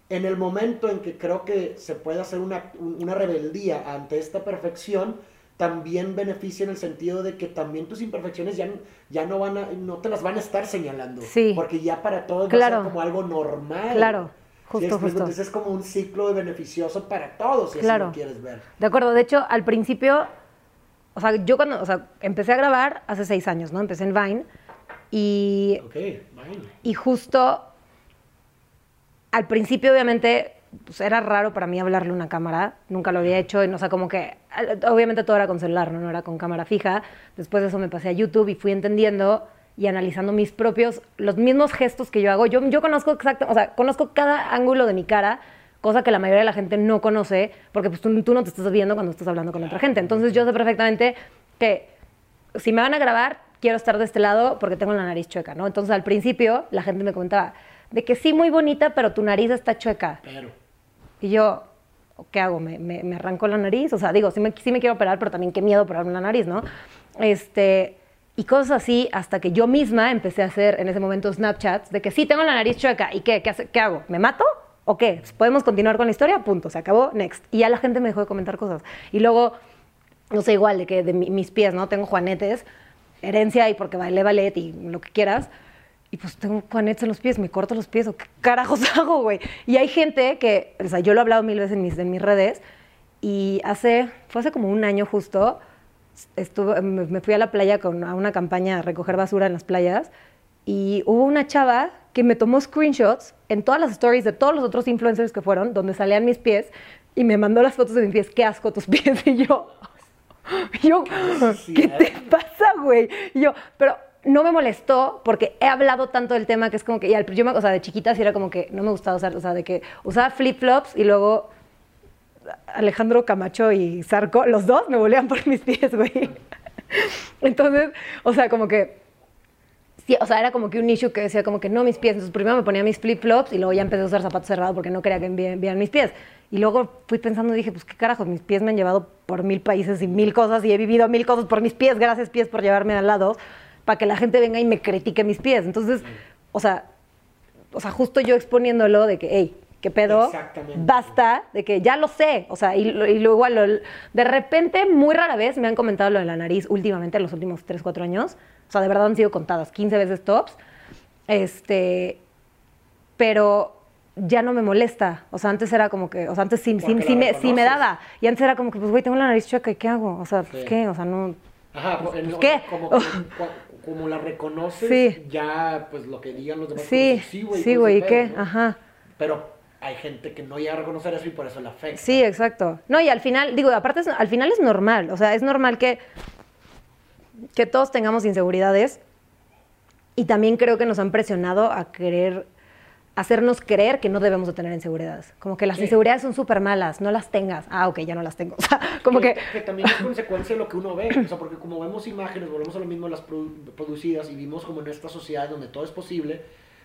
en el momento en que creo que se puede hacer una, un- una rebeldía ante esta perfección, también beneficia en el sentido de que también tus imperfecciones ya, ya no van a, no te las van a estar señalando. Sí. Porque ya para todos va a Claro. ser como algo normal. Claro. ¿Sí Justo, explico? justo. Entonces es como un ciclo de beneficioso para todos, si Claro. así lo quieres ver. De acuerdo, de hecho, al principio, o sea, yo cuando, o sea, empecé a grabar hace seis años, ¿no? Empecé en Vine y, Ok, fine. y justo al principio, obviamente, pues, era raro para mí hablarle a una cámara, nunca lo había hecho, y, o sea, como que, obviamente todo era con celular, ¿no? No era con cámara fija. Después de eso me pasé a YouTube y fui entendiendo y analizando mis propios, los mismos gestos que yo hago. Yo, yo conozco exacto, o sea, conozco cada ángulo de mi cara, cosa que la mayoría de la gente no conoce, porque pues tú, tú no te estás viendo cuando estás hablando con otra gente. Entonces yo sé perfectamente que si me van a grabar, quiero estar de este lado porque tengo la nariz chueca, ¿no? Entonces al principio la gente me comentaba de que sí, muy bonita, pero tu nariz está chueca. Pero, Y yo, ¿qué hago? ¿Me, me, me arranco la nariz? O sea, digo, sí me, sí me quiero operar, pero también qué miedo operarme la nariz, ¿no? Este, y cosas así, hasta que yo misma empecé a hacer en ese momento Snapchats de que sí, tengo la nariz chueca. ¿Y qué? ¿Qué, hace- qué hago? ¿Me mato? ¿O qué? ¿Podemos continuar con la historia? Punto, se acabó, next. Y ya la gente me dejó de comentar cosas. Y luego, no sé, igual, de que de mi- mis pies, ¿no? Tengo juanetes, herencia y porque bailé ballet y lo que quieras. Y pues tengo juanetes en los pies, me corto los pies, ¿o qué carajos hago, güey? Y hay gente que, o sea, yo lo he hablado mil veces en mis, en mis redes, y hace, fue hace como un año justo, estuve, me, me fui a la playa con, a una campaña a recoger basura en las playas, y hubo una chava que me tomó screenshots en todas las stories de todos los otros influencers que fueron, donde salían mis pies, y me mandó las fotos de mis pies, qué asco tus pies, y yo, y yo, ¿qué te pasa, güey? Y yo, pero no me molestó porque he hablado tanto del tema que es como que, y al, yo, me- o sea, de chiquita sí era como que no me gustaba usar, o sea, de que usaba flip-flops y luego Alejandro Camacho y Zarco, los dos me volvían por mis pies, güey. Entonces, o sea, como que o sea, era como que un issue que decía como que no mis pies. Entonces primero me ponía mis flip-flops y luego ya empecé a usar zapatos cerrados porque no quería que vi- vieran mis pies. Y luego fui pensando y dije, pues qué carajo, mis pies me han llevado por mil países y mil cosas y he vivido mil cosas por mis pies. Gracias pies por llevarme al lado para que la gente venga y me critique mis pies. Entonces, o sea, o sea, justo yo exponiéndolo de que, hey, ¿qué pedo? Basta, de que ya lo sé. O sea, y, y luego igual, de repente, muy rara vez me han comentado lo de la nariz últimamente, en los últimos 3, 4 años. O sea, de verdad han sido contadas 15 veces tops. Este, pero ya no me molesta. O sea, antes era como que, o sea, antes sí, sí, sí me, sí me daba. Y antes era como que, pues, güey, tengo la nariz chueca, ¿y qué hago? O sea, pues, Sí. ¿qué? O sea, no... Ajá, pues, ¿Qué? Como, cua- como la reconoces, Sí. ya, pues lo que digan los demás. Sí, pues, güey, sí, güey, ¿y qué? Ajá. Pero hay gente que no llega a reconocer eso y por eso le afecta. Sí, exacto. No, y al final, digo, aparte, es- al final es normal. O sea, es normal que, que todos tengamos inseguridades. Y también creo que nos han presionado a querer hacernos creer que no debemos de tener inseguridades. Como que las Sí. inseguridades son súper malas, no las tengas. Ah, ok, ya no las tengo. O sea, como que... que también es consecuencia de lo que uno ve, o sea, porque como vemos imágenes, volvemos a lo mismo las produ- producidas y vimos como en esta sociedad donde todo es posible,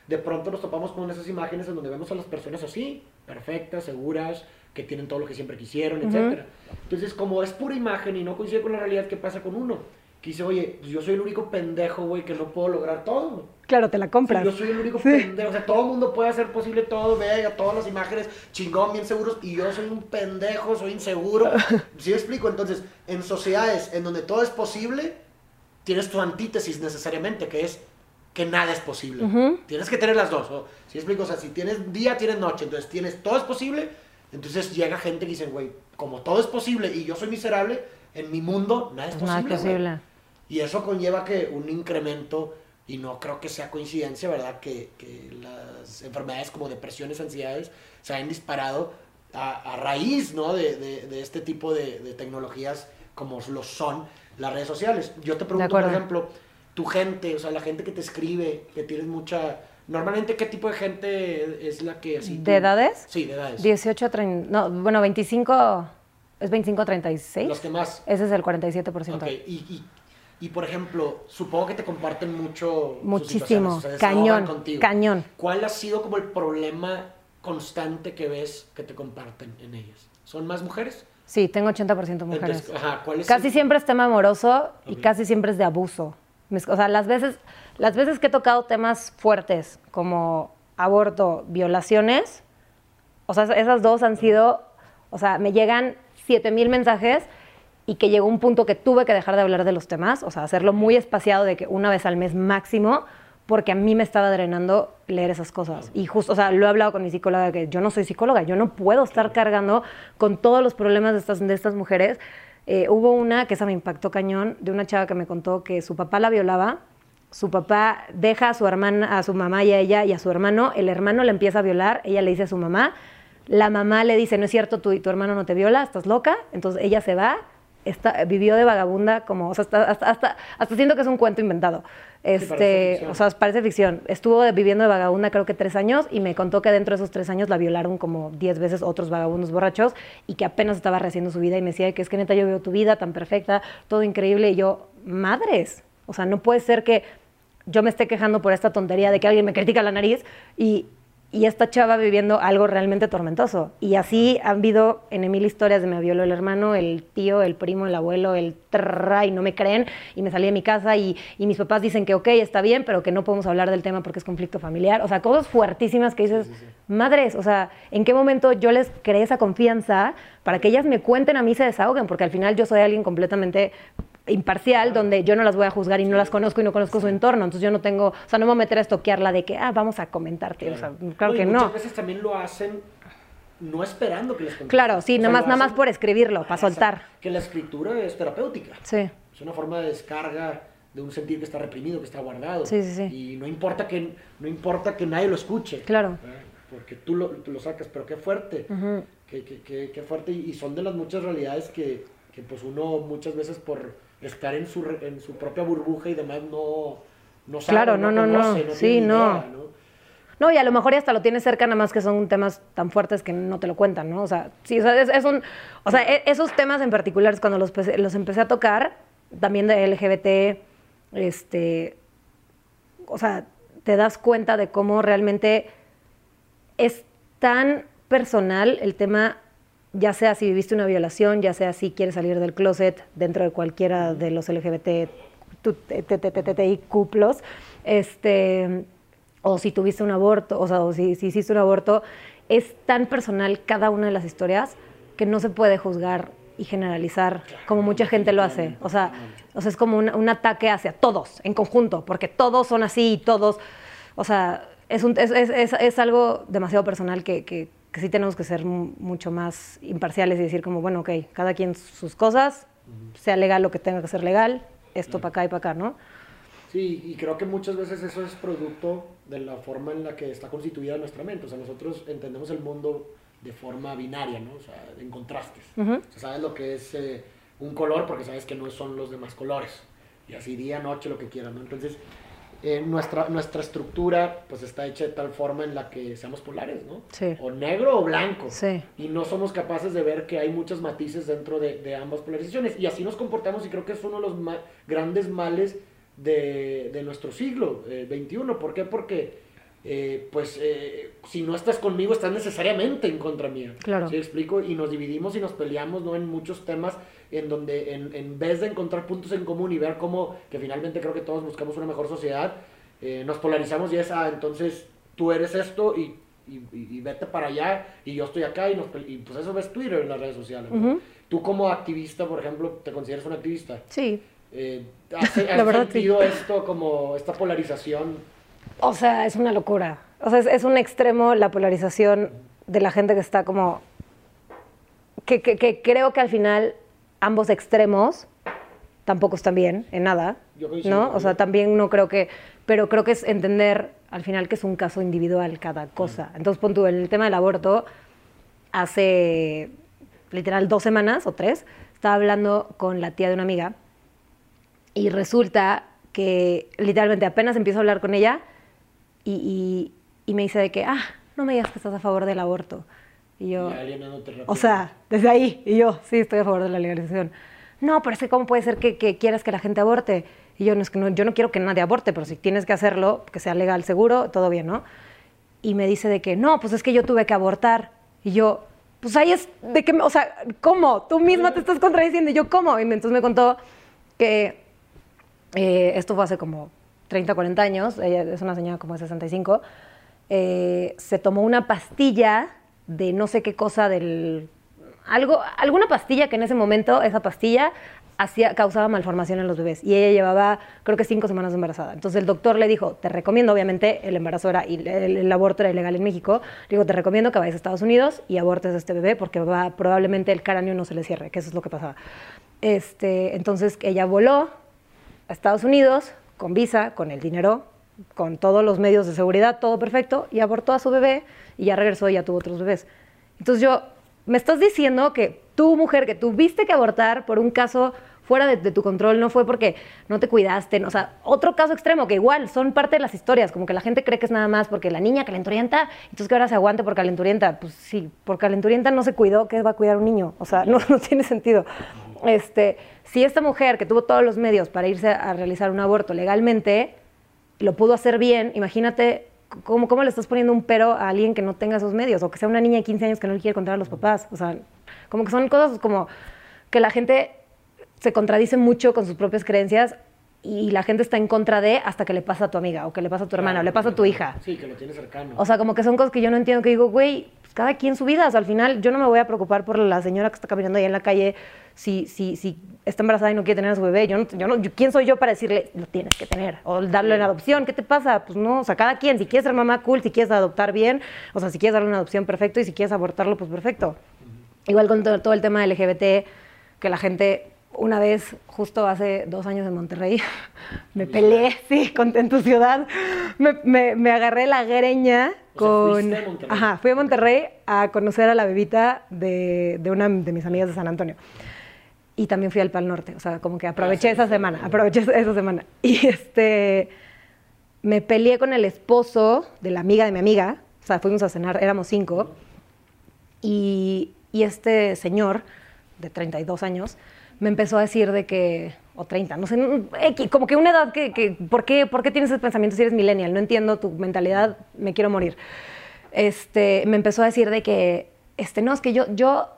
de pronto nos topamos con esas imágenes en donde vemos a las personas así, perfectas, seguras, que tienen todo lo que siempre quisieron, etcétera. Entonces, como es pura imagen y no coincide con la realidad, ¿qué pasa con uno? Que dice, oye, pues yo soy el único pendejo, güey, que no puedo lograr todo. Claro, te la compras. Sí, yo soy el único Sí. pendejo. O sea, todo el mundo puede hacer posible todo, vea todas las imágenes, chingón, bien seguros, y yo soy un pendejo, soy inseguro. ¿Sí me explico? Entonces, en sociedades en donde todo es posible, tienes tu antítesis necesariamente, que es que nada es posible. Tienes que tener las dos. ¿o? ¿Sí me explico? O sea, si tienes día, tienes noche. Entonces, tienes todo es posible. Entonces llega gente que dice, güey, como todo es posible y yo soy miserable, en mi mundo nada es posible. Nada es güey". posible. Y eso conlleva que un incremento, y no creo que sea coincidencia, ¿verdad? Que, que las enfermedades como depresiones, ansiedades, se hayan disparado a, a raíz, ¿no? De, de- de este tipo de, de tecnologías como lo son las redes sociales. Yo te pregunto, por ejemplo, tu gente, o sea, la gente que te escribe, que tienes mucha... Normalmente, ¿qué tipo de gente es la que así... ¿De tú- edades? Sí, de edades. 18 a 30... No, bueno, 25... ¿Es 25 a 36? Los que más... Ese es el 47%. Ok, y, y, y, por ejemplo, supongo que te comparten mucho. Muchísimo. o sea, Cañón, contigo. cañón. ¿Cuál ha sido como el problema constante que ves que te comparten en ellas? ¿Son más mujeres? Sí, tengo 80% mujeres. Entonces, ajá, ¿cuál es Casi el- siempre es tema amoroso y Ok. casi siempre es de abuso. O sea, las veces, las veces que he tocado temas fuertes como aborto, violaciones, o sea, esas dos han sido, o sea, me llegan 7000 mensajes y que llegó un punto que tuve que dejar de hablar de los temas, o sea, hacerlo muy espaciado de que una vez al mes máximo, porque a mí me estaba drenando leer esas cosas. Y justo, o sea, lo he hablado con mi psicóloga, que yo no soy psicóloga, yo no puedo estar cargando con todos los problemas de estas, de estas mujeres. Eh, hubo una, que esa me impactó cañón, de una chava que me contó que su papá la violaba, su papá deja a su hermana, a su mamá y a ella y a su hermano, el hermano le empieza a violar, ella le dice a su mamá, la mamá le dice, no es cierto, tu, tu hermano no te viola, estás loca, entonces ella se va, está, vivió de vagabunda como, o sea, hasta, hasta, hasta, hasta siento que es un cuento inventado. Este, o sea, parece ficción. Estuvo de- viviendo de vagabunda creo que tres años y me contó que dentro de esos tres años la violaron como diez veces otros vagabundos borrachos y que apenas estaba rehaciendo su vida y me decía que es que neta yo veo tu vida tan perfecta, todo increíble y yo, madres, o sea, no puede ser que yo me esté quejando por esta tontería de que alguien me critica la nariz y, y esta chava viviendo algo realmente tormentoso. Y así han habido en mil historias de me violó el hermano, el tío, el primo, el abuelo, el trrra, y no me creen, y me salí de mi casa y, y mis papás dicen que ok, está bien, pero que no podemos hablar del tema porque es conflicto familiar. O sea, cosas fuertísimas que dices, madres, o sea, ¿en qué momento yo les creé esa confianza para que ellas me cuenten a mí y se desahoguen? Porque al final yo soy alguien completamente imparcial donde yo no las voy a juzgar y no las conozco y no conozco su entorno. Entonces yo no tengo, o sea, no me voy a meter a estoquearla de que, ah, vamos a comentarte. O sea, claro que muchas no. veces también lo hacen no esperando que les contesten. Claro, sí, O sea, nada más, nada más por escribirlo, para sea, soltar. Que la escritura es terapéutica. Sí. Es una forma de descarga de un sentir que está reprimido, que está guardado. Sí, sí, sí. Y no importa que, no importa que nadie lo escuche. Claro. ¿verdad? Porque tú lo, tú lo sacas, pero qué fuerte. Ujú. qué, qué- qué- qué fuerte. Y son de las muchas realidades que, que pues uno muchas veces por estar en su, en su propia burbuja y demás no, no sabe, Claro, no, no, no. conoce, Sí, no. idea, ¿no? No, y a lo mejor ya hasta lo tienes cerca, nada más que son temas tan fuertes que no te lo cuentan, ¿no? O sea, sí, o sea, es, es un, o sea, e- esos temas en particular, cuando los, los empecé a tocar, también de LGBT, este, o sea, te das cuenta de cómo realmente es tan personal el tema, ya sea si viviste una violación, ya sea si quieres salir del closet dentro de cualquiera de los LGBT, TTTTIQ+, este, o si tuviste un aborto, o sea, o si, hiciste un aborto, es tan personal cada una de las historias que no se puede juzgar y generalizar como mucha gente lo hace. O sea, o sea es como un, ataque hacia todos en conjunto, porque todos son así y todos, o sea, es, un, es, es, es algo demasiado personal que, que, sí tenemos que ser mucho más imparciales y decir como, bueno, ok, cada quien sus cosas, sea legal lo que tenga que ser legal, esto para acá y para acá, ¿no? Sí, y creo que muchas veces eso es producto de la forma en la que está constituida nuestra mente. O sea, nosotros entendemos el mundo de forma binaria, ¿no? O sea, en contrastes. Uh -huh. o sea, sabes lo que es eh, un color porque sabes que no son los demás colores. Y así día, noche, lo que quieran, ¿no? Entonces, eh, nuestra, nuestra estructura pues está hecha de tal forma en la que seamos polares, ¿no? Sí. O negro o blanco. Sí. Y no somos capaces de ver que hay muchos matices dentro de, de ambas polarizaciones. Y así nos comportamos y creo que es uno de los ma grandes males de, de nuestro siglo eh, XXI. ¿Por qué? Porque eh, pues eh, si no estás conmigo estás necesariamente en contra mía. Claro. ¿Sí explico? Y nos dividimos y nos peleamos ¿no? en muchos temas en donde en, en, vez de encontrar puntos en común y ver cómo, que finalmente creo que todos buscamos una mejor sociedad, eh, nos polarizamos y es, ah, entonces tú eres esto y, y, y, vete para allá y yo estoy acá y, nos, y pues eso ves Twitter en las redes sociales. Uh -huh. Tú como activista, por ejemplo, ¿te consideras un activista? Sí. Eh, ¿Has, has sentido sí. esto como esta polarización? O sea, es una locura. O sea, es, es un extremo la polarización de la gente que está como... Que, que, que, creo que al final ambos extremos tampoco están bien en nada, ¿no? O sea, también no creo que... Pero creo que es entender al final que es un caso individual cada cosa. Entonces, pon tú, el tema del aborto, hace literal dos semanas o tres, estaba hablando con la tía de una amiga y resulta que literalmente apenas empiezo a hablar con ella y, y, y, me dice de que, ah, no me digas que estás a favor del aborto. Y yo, y o sea, desde ahí, y yo, sí, estoy a favor de la legalización. No, pero es que cómo puede ser que, que quieras que la gente aborte. Y yo, no, es que no, yo no quiero que nadie aborte, pero si tienes que hacerlo, que sea legal, seguro, todo bien, ¿no? Y me dice de que, no, pues es que yo tuve que abortar. Y yo, pues ahí es de que, o sea, ¿cómo? Tú misma te estás contradiciendo. Y yo, ¿cómo? Y entonces me contó que eh, esto fue hace como 30, 40 años, ella es una señora como de 65, eh, se tomó una pastilla de no sé qué cosa del... Algo, alguna pastilla que en ese momento, esa pastilla, hacía, causaba malformación en los bebés. Y ella llevaba, creo que cinco semanas embarazada. Entonces el doctor le dijo, te recomiendo, obviamente, el embarazo era, y el, el aborto era ilegal en México, le digo, te recomiendo que vayas a Estados Unidos y abortes a este bebé porque va, probablemente el cráneo no se le cierre, que eso es lo que pasaba. Este, entonces ella voló a Estados Unidos, con visa, con el dinero, con todos los medios de seguridad, todo perfecto, y abortó a su bebé y ya regresó y ya tuvo otros bebés. Entonces yo, me estás diciendo que tú, mujer, que tuviste que abortar por un caso fuera de, tu control, no fue porque no te cuidaste, o sea, otro caso extremo, que igual son parte de las historias, como que la gente cree que es nada más porque la niña calenturienta, entonces que ahora se aguante por calenturienta, pues sí, por calenturienta no se cuidó, ¿qué va a cuidar un niño? O sea, no, no tiene sentido. Este, si esta mujer que tuvo todos los medios para irse a realizar un aborto legalmente, lo pudo hacer bien, imagínate cómo, cómo le estás poniendo un pero a alguien que no tenga esos medios, o que sea una niña de 15 años que no le quiere contar a los papás. O sea, como que son cosas como que la gente se contradice mucho con sus propias creencias y la gente está en contra de hasta que le pasa a tu amiga, o que le pasa a tu hermana, claro, o le pasa a tu hija. Sí, que lo tiene cercano. O sea, como que son cosas que yo no entiendo, que digo, güey, pues cada quien su vida. O sea, al final yo no me voy a preocupar por la señora que está caminando ahí en la calle si, si, si está embarazada y no quiere tener a su bebé. Yo no, yo no, yo, ¿Quién soy yo para decirle, lo tienes que tener? O darle en adopción, ¿qué te pasa? Pues no, o sea, cada quien. Si quieres ser mamá, cool. Si quieres adoptar, bien. O sea, si quieres darle una adopción, perfecto. Y si quieres abortarlo, pues perfecto. Igual con todo, todo el tema LGBT, que la gente una vez, justo hace dos años en Monterrey, me peleé, sí, con, en tu ciudad, me, me, me agarré la greña con... O sea, ajá, fui a Monterrey a conocer a la bebita de, de, una de mis amigas de San Antonio. Y también fui al Pal Norte, o sea, como que aproveché ah, sí, esa sí, semana, sí. aproveché esa semana. Y este, me peleé con el esposo de la amiga de mi amiga, o sea, fuimos a cenar, éramos cinco, y, y este señor de 32 años me empezó a decir de que, o 30, no sé, como que una edad que, que ¿por, qué, ¿por qué tienes ese pensamiento si eres millennial? No entiendo tu mentalidad, me quiero morir. Este, me empezó a decir de que, este, no, es que yo, yo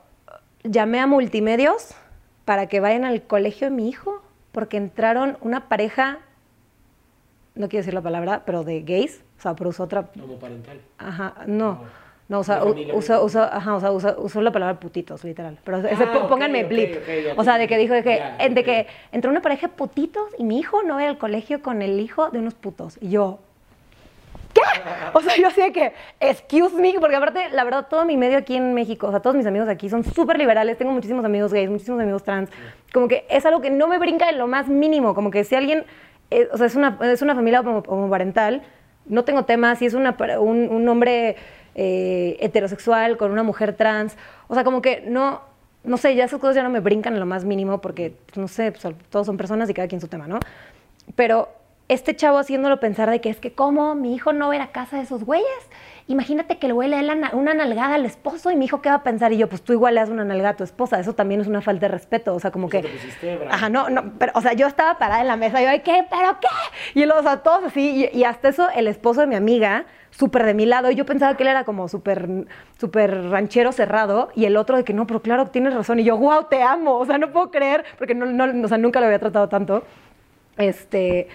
llamé a multimedios para que vayan al colegio de mi hijo, porque entraron una pareja, no quiero decir la palabra, pero de gays, o sea, pero usó otra... parental. Ajá, no. No, o sea, usa, usa, ajá, o sea usa, usó la palabra putitos, literal. Pero ese, Ah, pónganme ok, blip. o sea, de que dijo de que, ya, de que entró una pareja de putitos y mi hijo no va al colegio con el hijo de unos putos. Y yo, ¿qué? O sea, yo así de que, excuse me, porque aparte, la verdad, todo mi medio aquí en México, o sea, todos mis amigos aquí son súper liberales. Tengo muchísimos amigos gays, muchísimos amigos trans. Como que es algo que no me brinca en lo más mínimo. Como que si alguien, eh, o sea, es una, es una familia homo- homoparental, no tengo tema, si es una, un, un hombre eh, heterosexual con una mujer trans, o sea, como que no, no sé, ya esas cosas ya no me brincan en lo más mínimo porque, pues, no sé, pues, todos son personas y cada quien su tema, ¿no? Pero este chavo haciéndolo pensar de que es que como mi hijo no va a ir a casa de esos güeyes, imagínate que el güey le dé la na- una nalgada al esposo y mi hijo qué va a pensar y yo, pues tú igual le das una nalgada a tu esposa, eso también es una falta de respeto, o sea, como que... te pusiste. Ajá, no, no, pero, o sea, yo estaba parada en la mesa, y yo, "Ay, ¿qué? ¿Pero qué? Y luego, o sea, todos así, y, y hasta eso, el esposo de mi amiga, súper de mi lado, y yo pensaba que él era como súper, súper ranchero cerrado, y el otro de que no, pero claro, tienes razón, y yo, wow, te amo, o sea, no puedo creer, porque no, no, o sea, nunca lo había tratado tanto. Este,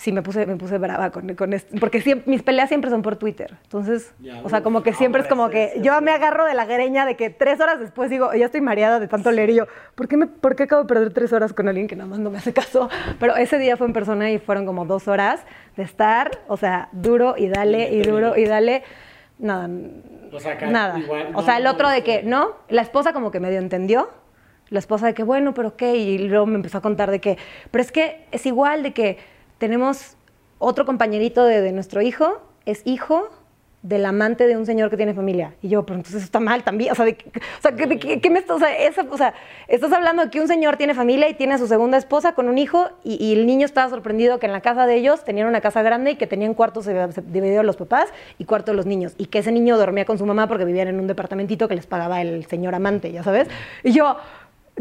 sí, me puse, me puse brava con, con esto, porque siempre, mis peleas siempre son por Twitter, entonces, Ya, o sea, como que no, siempre es como que yo me agarro de la greña de que tres horas después digo, ya estoy mareada de tanto leer y yo, ¿por qué, me, ¿por qué acabo de perder tres horas con alguien que nada más no me hace caso? Pero ese día fue en persona y fueron como dos horas de estar, o sea, duro y dale y duro y dale. Nada, O sea, nada. igual, o no, sea, el otro de que, ¿no? La esposa como que medio entendió. La esposa de que, bueno, pero qué. Y luego me empezó a contar de que, pero es que es igual de que tenemos otro compañerito de, nuestro hijo, es hijo del amante de un señor que tiene familia. Y yo, pero entonces eso está mal también. O sea, de, o sea, ¿qué, me estás, o sea, o sea, estás hablando de que un señor tiene familia y tiene a su segunda esposa con un hijo y, y el niño estaba sorprendido que en la casa de ellos tenían una casa grande y que tenían cuartos se- divididos los papás y cuarto de los niños. Y que ese niño dormía con su mamá porque vivían en un departamentito que les pagaba el señor amante, ya sabes. Y yo,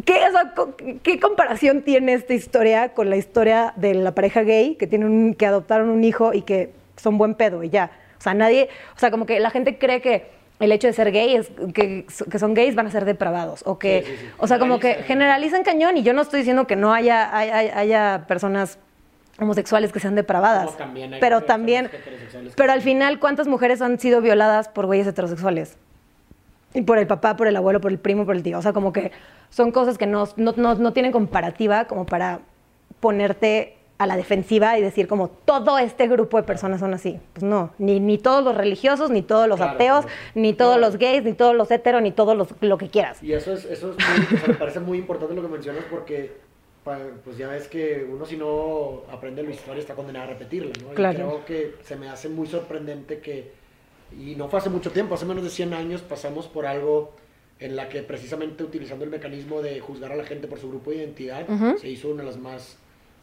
¿Qué, o sea, co- ¿Qué comparación tiene esta historia con la historia de la pareja gay que, tienen un- que adoptaron un hijo y que son buen pedo y ya? O sea, nadie, o sea, como que la gente cree que el hecho de ser gay es que, que son gays van a ser depravados o que, Sí, sí, sí. o sea, como que Generalizan. cañón y yo no estoy diciendo que no haya, hay- hay- haya personas homosexuales que sean depravadas, No, también hay pero también, pero al final, ¿cuántas mujeres han sido violadas por güeyes heterosexuales? Y por el papá, por el abuelo, por el primo, por el tío. O sea, como que son cosas que no, no, no, no tienen comparativa como para ponerte a la defensiva y decir como todo este grupo de personas son así. Pues no, ni, ni todos los religiosos, ni todos los Claro, ateos, claro. ni todos los gays, ni todos los heteros, ni todos los lo que quieras. Y eso es, eso es muy, o sea, me parece muy importante lo que mencionas porque pues ya ves que uno si no aprende la historia está condenado a repetirla, ¿no? Claro. Y creo que se me hace muy sorprendente que, y no fue hace mucho tiempo, hace menos de 100 años pasamos por algo en la que precisamente utilizando el mecanismo de juzgar a la gente por su grupo de identidad, Ujú. se hizo una de las más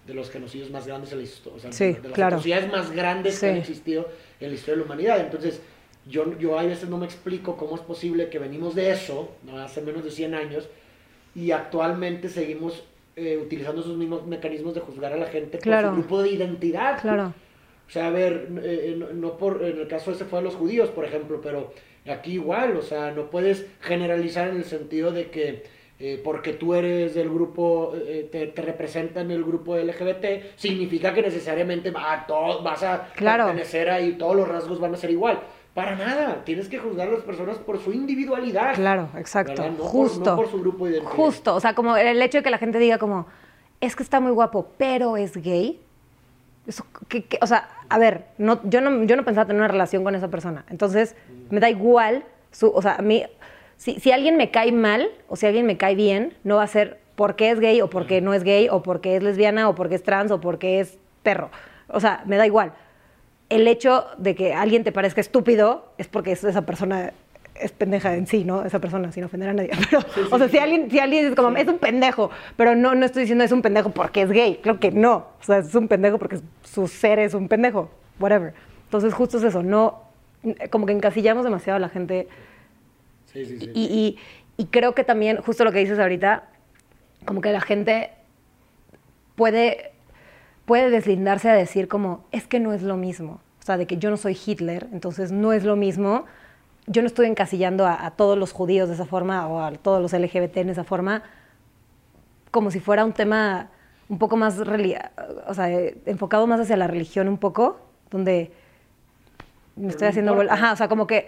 de los genocidios más grandes en la historia, o sea, Sí, de las claro. atrocidades más grandes Sí. que han existido en la historia de la humanidad. Entonces, yo, yo a veces no me explico cómo es posible que venimos de eso, ¿no? hace menos de 100 años, y actualmente seguimos eh, utilizando esos mismos mecanismos de juzgar a la gente Claro. por su grupo de identidad. Claro. O sea, a ver, eh, no, no por, en el caso ese fue de los judíos, por ejemplo, pero aquí igual, o sea, no puedes generalizar en el sentido de que eh, porque tú eres del grupo, eh, te, te representa en el grupo LGBT, significa que necesariamente va, todo, vas a Claro. pertenecer ahí, todos los rasgos van a ser igual. Para nada, tienes que juzgar a las personas por su individualidad. Claro, exacto. No por- Justo. no por su grupo de identidad. Justo. O sea, como el hecho de que la gente diga como, es que está muy guapo, pero es gay. O sea, a ver, no, yo, no, yo no pensaba tener una relación con esa persona. Entonces, me da igual. O sea, a mí, si, si alguien me cae mal o si alguien me cae bien, no va a ser porque es gay o porque no es gay o porque es lesbiana o porque es trans o porque es perro. O sea, me da igual. El hecho de que alguien te parezca estúpido es porque es- esa persona es pendeja en sí, ¿no? Esa persona, sin ofender a nadie. Pero, o sea, si alguien, si alguien dice como, es un pendejo, pero no, no estoy diciendo es un pendejo porque es gay. Creo que no. O sea, es un pendejo porque su ser es un pendejo. Whatever. Entonces, justo es eso. No, como que encasillamos demasiado a la gente Sí, sí, sí. y, y- y creo que también, justo lo que dices ahorita, como que la gente puede, puede deslindarse a decir como, es que no es lo mismo. O sea, de que yo no soy Hitler, entonces no es lo mismo. Yo no estoy encasillando a, a todos los judíos de esa forma o a todos los LGBT en esa forma, como si fuera un tema un poco más, o sea, eh, enfocado más hacia la religión un poco, donde me estoy haciendo... Ajá, o sea, como que...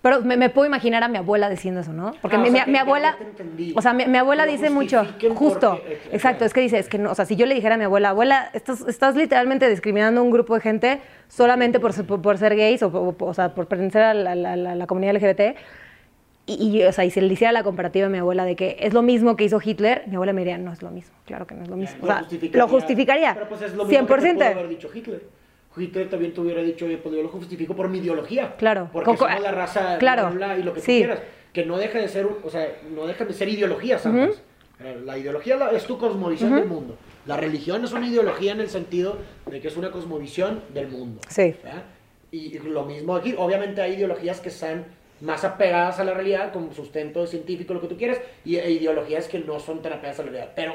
Pero me, me puedo imaginar a mi abuela diciendo eso, ¿no? Porque Ah, o mi, sea, mi- mi abuela... O sea, mi, mi abuela lo dice mucho, justo, porque- eh, exacto, es que dice, es que no, o sea, si yo le dijera a mi abuela, abuela, estás, estás literalmente discriminando a un grupo de gente solamente por, ser- por, por ser gays o, por- o sea, por pertenecer a la, la- la- la comunidad LGBT, y, y, o sea, y si le hiciera la comparativa a mi abuela de que es lo mismo que hizo Hitler, mi abuela me diría, no es lo mismo, claro que no es lo mismo. O sea, lo justificaría, Pero pues es lo mismo 100%. que te pudo haber dicho Hitler. Hitler también te hubiera dicho, oye, pues yo lo justifico por mi ideología. Claro. Porque Coco- somos la raza claro. bla, bla, bla, y lo que Sí. tú quieras. Que no deja de ser, o sea, no dejan de ser ideologías ambas. Eh, La ideología es tu cosmovisión del mundo. La religión es una ideología en el sentido de que es una cosmovisión del mundo. Sí. ¿verdad? Y lo mismo aquí. Obviamente hay ideologías que están más apegadas a la realidad, como sustento científico, lo que tú quieras, y e ideologías que no son tan apegadas a la realidad. Pero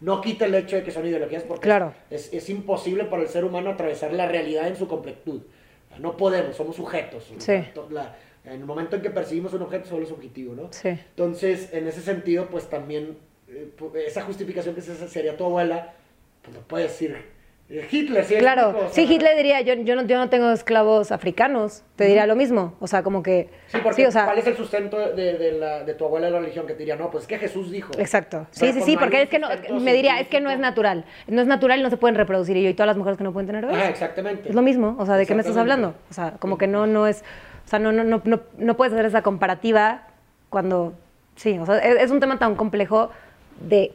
no quita el hecho de que son ideologías porque Claro. es, es imposible para el ser humano atravesar la realidad en su completud. No podemos, somos sujetos. Sí. La- en el momento en que percibimos un objeto, solo es objetivo, ¿no? Sí. Entonces, en ese sentido, pues también eh, esa justificación que se- sería tu abuela, pues no puedes decir Hitler, sí, Claro, o sí, Hitler diría, yo, yo, no, yo no tengo esclavos africanos, te diría lo mismo, o sea, como que... Sí, porque o sea, ¿cuál es el sustento de, de la, de tu abuela de la religión que te diría? No, pues es que Jesús dijo. Exacto. Sí, sí, sí, porque es que no, me diría, es que no es natural. No es natural y no se pueden reproducir. Y yo, y todas las mujeres que no pueden tener bebés. Ajá, exactamente. Es lo mismo, o sea, ¿de qué me estás hablando? O sea, como que no, no es, o sea, no, no, no, no, no puedes hacer esa comparativa cuando, sí, o sea, es, es un tema tan complejo de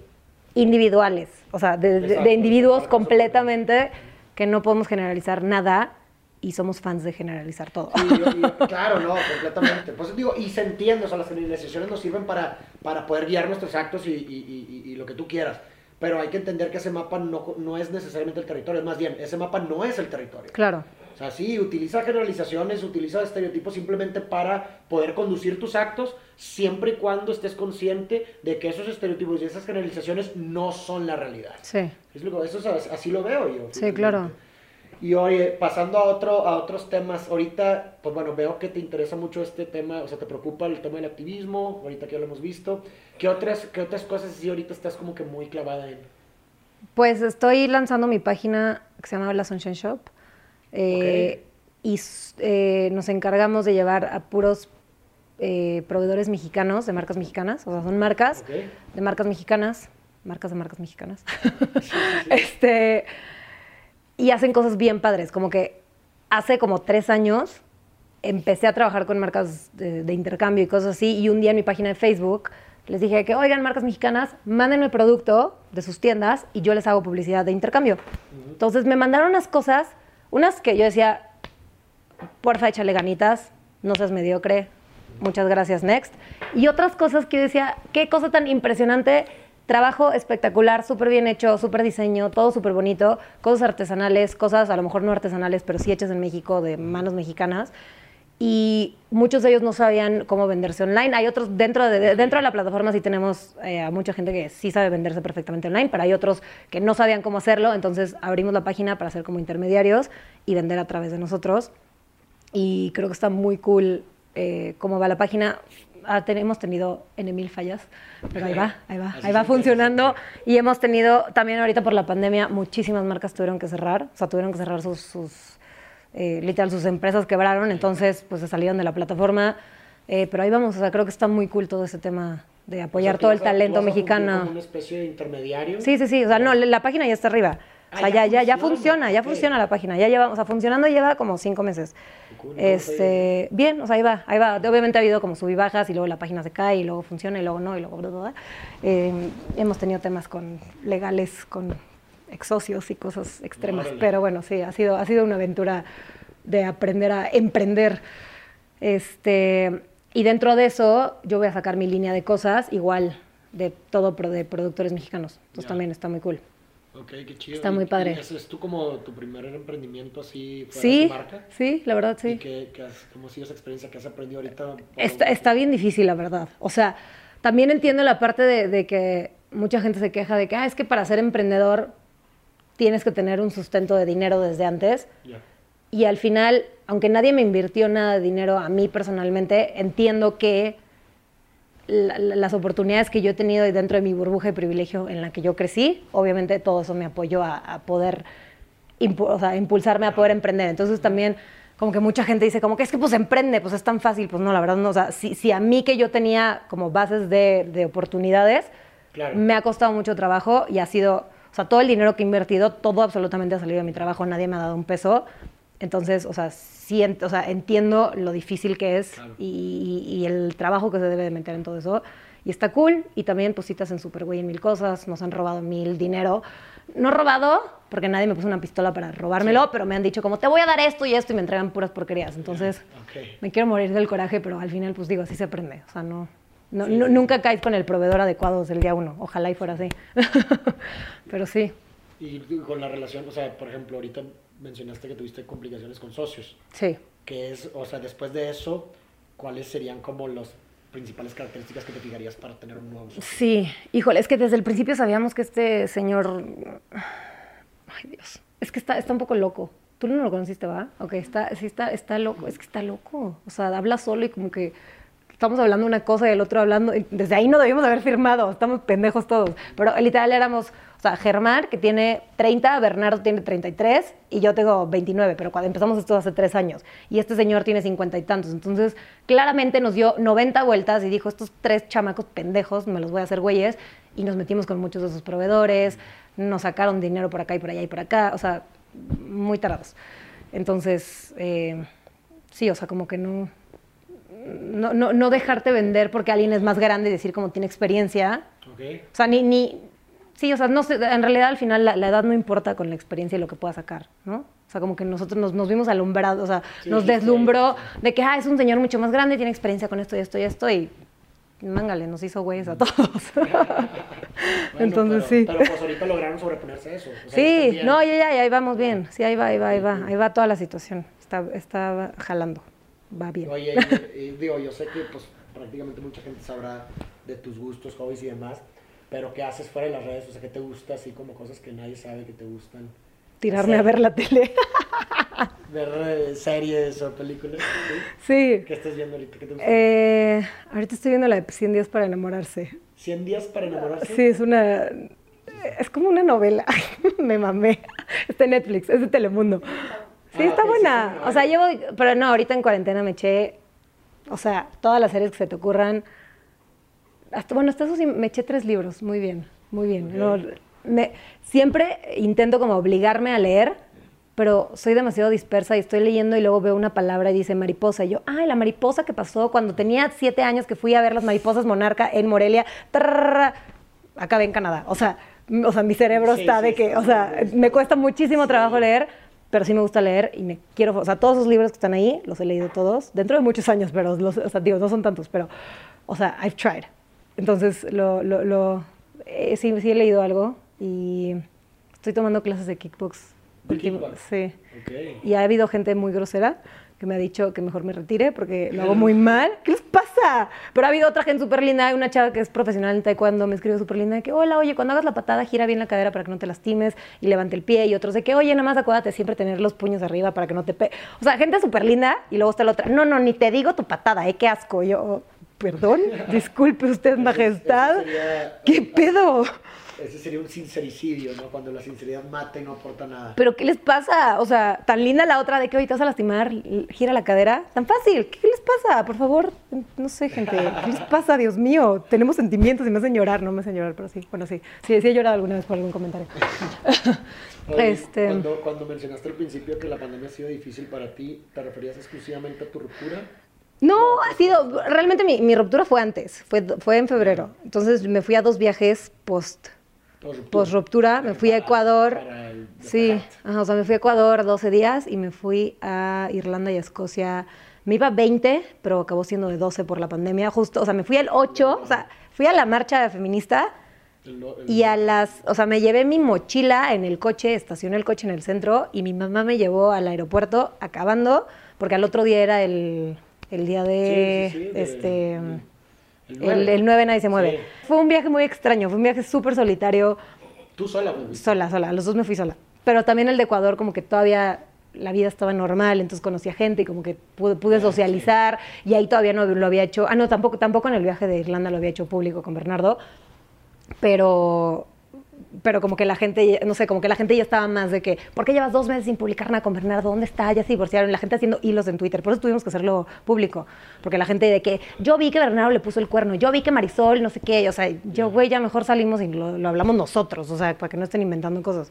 individuales, o sea, de, de- Exacto, de individuos completamente que no podemos generalizar nada y somos fans de generalizar todo. Sí, claro, no, completamente. Pues digo, y se entiende, o sea, las generalizaciones nos sirven para, para poder guiar nuestros actos y, y- y- y lo que tú quieras. Pero hay que entender que ese mapa no, no es necesariamente el territorio, es más bien, ese mapa no es el territorio. Claro, O sea, sí, utiliza generalizaciones, utiliza estereotipos simplemente para poder conducir tus actos, siempre y cuando estés consciente de que esos estereotipos y esas generalizaciones no son la realidad. sí, Es lo- Eso es- así lo veo yo. Sí, claro. Y oye, pasando a, otro, a otros temas, ahorita, pues bueno, veo que te interesa mucho este tema, o sea, te preocupa el tema del activismo, ahorita que ya lo hemos visto. ¿Qué otras, qué otras cosas sí ahorita estás como que muy clavada en? Pues estoy lanzando mi página que se llama La Sunshine Shop. Eh, Y eh, nos encargamos de llevar a puros eh, proveedores mexicanos, de marcas mexicanas. O sea, son marcas de marcas mexicanas. Marcas de marcas mexicanas. este, y hacen cosas bien padres. Como que hace como tres años empecé a trabajar con marcas de, de intercambio y cosas así. Y un día en mi página de Facebook les dije que, oigan, marcas mexicanas, mándenme el producto de sus tiendas y yo les hago publicidad de intercambio. Entonces me mandaron unas cosas, unas que yo decía, porfa, échale ganitas, no seas mediocre, muchas gracias, next. Y otras cosas que yo decía, qué cosa tan impresionante, trabajo espectacular, súper bien hecho, súper diseño, todo súper bonito, cosas artesanales, cosas a lo mejor no artesanales, pero sí hechas en México, de manos mexicanas. Y muchos de ellos no sabían cómo venderse online. Hay otros, dentro de, de- dentro de la plataforma sí tenemos eh, a mucha gente que sí sabe venderse perfectamente online, pero hay otros que no sabían cómo hacerlo, entonces abrimos la página para ser como intermediarios y vender a través de nosotros y creo que está muy cool eh, cómo va la página. Ah, ten- hemos tenido en mil fallas, pero ahí va, ahí va, ahí va funcionando. Y hemos tenido también ahorita por la pandemia muchísimas marcas tuvieron que cerrar, o sea, tuvieron que cerrar sus, sus eh, literal, sus empresas quebraron, entonces pues se salieron de la plataforma. Eh, pero ahí vamos, o sea, creo que está muy cool todo ese tema de apoyar O sea, todo el vas talento vas a fungir mexicano. Como una especie de intermediario. Sí, sí, sí. O sea, no, la página ya está arriba. O Ah, sea, ya ya, ya, ya funciona, funciona, ya funciona la página. Ya lleva, o sea, funcionando lleva como cinco meses. Este, bien, o sea, ahí va, ahí va. Obviamente ha habido como sub y bajas y luego la página se cae y luego funciona y luego no y luego bla, bla, bla. Eh, hemos tenido temas con legales, con exocios y cosas extremas. Pero bueno, sí, ha sido, ha sido una aventura de aprender a emprender. Este, y dentro de eso, yo voy a sacar mi línea de cosas, igual de todo de productores mexicanos. Entonces también está muy cool. Ok, qué chido. Está ¿Y- muy y padre. ese es tú como tu primer emprendimiento así fuera de Sí, tu marca? sí, la verdad ¿Y sí. qué, qué has- cómo ha sido esa experiencia que has aprendido ahorita? Está, está bien difícil, la verdad. O sea, también entiendo la parte de, de que mucha gente se queja de que, ah, es que para ser emprendedor tienes que tener un sustento de dinero desde antes. Ya. Y al final, aunque nadie me invirtió nada de dinero a mí personalmente, entiendo que la- las oportunidades que yo he tenido dentro de mi burbuja de privilegio en la que yo crecí, obviamente todo eso me apoyó a, a poder impu- o sea, impulsarme a poder emprender. Entonces también como que mucha gente dice como que es que pues emprende, pues es tan fácil. Pues no, la verdad no. O sea, si, si a mí que yo tenía como bases de, de oportunidades, Claro. me ha costado mucho trabajo y ha sido, o sea, todo el dinero que he invertido, todo absolutamente ha salido de mi trabajo, nadie me ha dado un peso. Entonces, o sea, sí, ent- o sea, entiendo lo difícil que es Claro. y, y- y el trabajo que se debe de meter en todo eso. Y está cool. Y también, pues, sí te hacen súper güey en mil cosas. Nos han robado mil dinero. No robado, porque nadie me puso una pistola para robármelo, pero me han dicho como, te voy a dar esto y esto, y me entregan puras porquerías. Entonces, me quiero morir del coraje, pero al final, pues digo, así se aprende. O sea, no, no, Sí, nu- sí, nunca caes con el proveedor adecuado desde el día uno. Ojalá y fuera así. pero sí, Y con la relación, o sea, por ejemplo, ahorita mencionaste que tuviste complicaciones con socios. sí. Que es, o sea, después de eso, ¿cuáles serían como las principales características que te fijarías para tener un nuevo socio? Sí, híjole, es que desde el principio sabíamos que este señor. Ay, Dios. Es que está, está un poco loco. Tú no lo conociste, ¿va? Ok, está, sí está, está loco. Es que está loco. O sea, habla solo y como que estamos hablando una cosa y el otro hablando. Desde ahí no debíamos haber firmado. Estamos pendejos todos. Pero literal éramos. O sea, Germán, que tiene 30, Bernardo tiene 33 y yo tengo 29, pero cuando empezamos esto hace tres años. Y este señor tiene 50 y tantos. Entonces, claramente nos dio 90 vueltas y dijo, estos tres chamacos pendejos, me los voy a hacer güeyes. Y nos metimos con muchos de sus proveedores, nos sacaron dinero por acá y por allá y por acá. O sea, muy tarados. Entonces, eh, sí, o sea, como que no, no, no, no dejarte vender porque alguien es más grande y decir como tiene experiencia. O sea, ni, ni sí, o sea, no sé, en realidad al final la, la edad no importa con la experiencia y lo que pueda sacar, ¿no? O sea, como que nosotros nos, nos vimos alumbrados, o sea, Sí, nos sí. deslumbró de que, ah, es un señor mucho más grande, tiene experiencia con esto y esto y esto y mángale, nos hizo güeyes a todos. Bueno, Entonces, pero- sí. Pero pues ahorita lograron sobreponerse a eso. o sea, están Sí, no, ya, ya, ya, ahí vamos bien. Sí, ahí va, ahí va, ahí va. Ahí va toda la situación. Está, está jalando. Va bien. Oye, y- y digo, yo sé que pues prácticamente mucha gente sabrá de tus gustos, hobbies y demás, pero ¿qué haces fuera de las redes? O sea, ¿qué te gusta? Así como cosas que nadie sabe que te gustan. Tirarme a ver la tele. Ver eh, series o películas. ¿sí? sí. ¿Qué estás viendo ahorita? ¿Qué te gusta? Eh, ahorita estoy viendo la de 100 días para enamorarse. 100 días para enamorarse. Sí, es una. Es como una novela. Me mamé. Está en Netflix, es de Telemundo. Sí, Ah, está sí, buena. O sea, llevo. Pero no, ahorita en cuarentena me eché. O sea, todas las series que se te ocurran. Hasta, bueno, hasta eso sí, me eché tres libros. Muy bien, muy bien. Ok. No, me- siempre intento como obligarme a leer, pero soy demasiado dispersa y estoy leyendo y luego veo una palabra y dice mariposa. Y yo, ay, la mariposa que pasó cuando tenía siete años que fui a ver las mariposas monarca en Morelia. Trrr, acabé en Canadá. O sea, o sea mi cerebro Sí, está sí, de que, o sea, me cuesta muchísimo Sí. trabajo leer, pero sí me gusta leer y me quiero, o sea, todos esos libros que están ahí los he leído todos, dentro de muchos años, pero los, o sea, digo, no son tantos, pero, o sea, I've tried. Entonces, lo, lo, lo- eh, sí, sí he leído algo y estoy tomando clases de kickbox. ¿De último- kickbox? Sí. Y ha habido gente muy grosera que me ha dicho que mejor me retire porque lo hago muy mal. ¿Qué les pasa? Pero ha habido otra gente súper linda. Una chava que es profesional en taekwondo, me escribe súper linda que, hola, oye, cuando hagas la patada, gira bien la cadera para que no te lastimes y levante el pie. Y otros de que, oye, nada más acuérdate siempre tener los puños arriba para que no te pe... O sea, gente súper linda y luego está la otra. No, no, ni te digo tu patada, ¿eh? Qué asco. Y Yo, perdón, disculpe usted, majestad. ¿Qué pedo? Ese sería un sincericidio, ¿no? Cuando la sinceridad mata y no aporta nada. ¿Pero qué les pasa? O sea, tan linda la otra de que hoy te vas a lastimar, gira la cadera. Tan fácil. ¿Qué les pasa? Por favor, no sé, gente. ¿Qué les pasa? Dios mío. Tenemos sentimientos y me hacen llorar. No me hacen llorar, pero sí. Bueno, sí. Sí, sí he llorado alguna vez por algún comentario. Oye, este- cuando, cuando mencionaste al principio que la pandemia ha sido difícil para ti, ¿te referías exclusivamente a tu ruptura? No, ha sido... Realmente mi, mi ruptura fue antes. Fue, fue en febrero. Entonces me fui a dos viajes post... Post ruptura. Me fui a Ecuador. el Sí, ajá, o sea, me fui a Ecuador 12 días y me fui a Irlanda y a Escocia. Me iba 20, pero acabó siendo de 12 por la pandemia, justo, o sea, me fui al 8, o sea, fui a la marcha feminista y a las, o sea, me llevé mi mochila en el coche, estacioné el coche en el centro y mi mamá me llevó al aeropuerto acabando, porque al otro día era el, el día de, Sí, sí, sí, de- este, de- El El, nueve. el 9 nadie se mueve. Sí. Fue un viaje muy extraño, fue un viaje súper solitario, Tú sola, pues. sola, sola, los dos me fui sola. Pero también el de Ecuador como que todavía la vida estaba normal, entonces conocía gente y como que pude, pude socializar y ahí todavía no lo había hecho. Ah, no, tampoco, tampoco en el viaje de Irlanda lo había hecho público con Bernardo, pero pero como que la gente, no sé, como que la gente ya estaba más de que, ¿por qué llevas dos meses sin publicar nada con Bernardo? ¿Dónde está? Ya se divorciaron. La gente haciendo hilos en Twitter. Por eso tuvimos que hacerlo público. Porque la gente de que, yo vi que Bernardo le puso el cuerno, yo vi que Marisol, no sé qué. O sea, yo, güey, ya mejor salimos y lo, hablamos nosotros. O sea, para que no estén inventando cosas.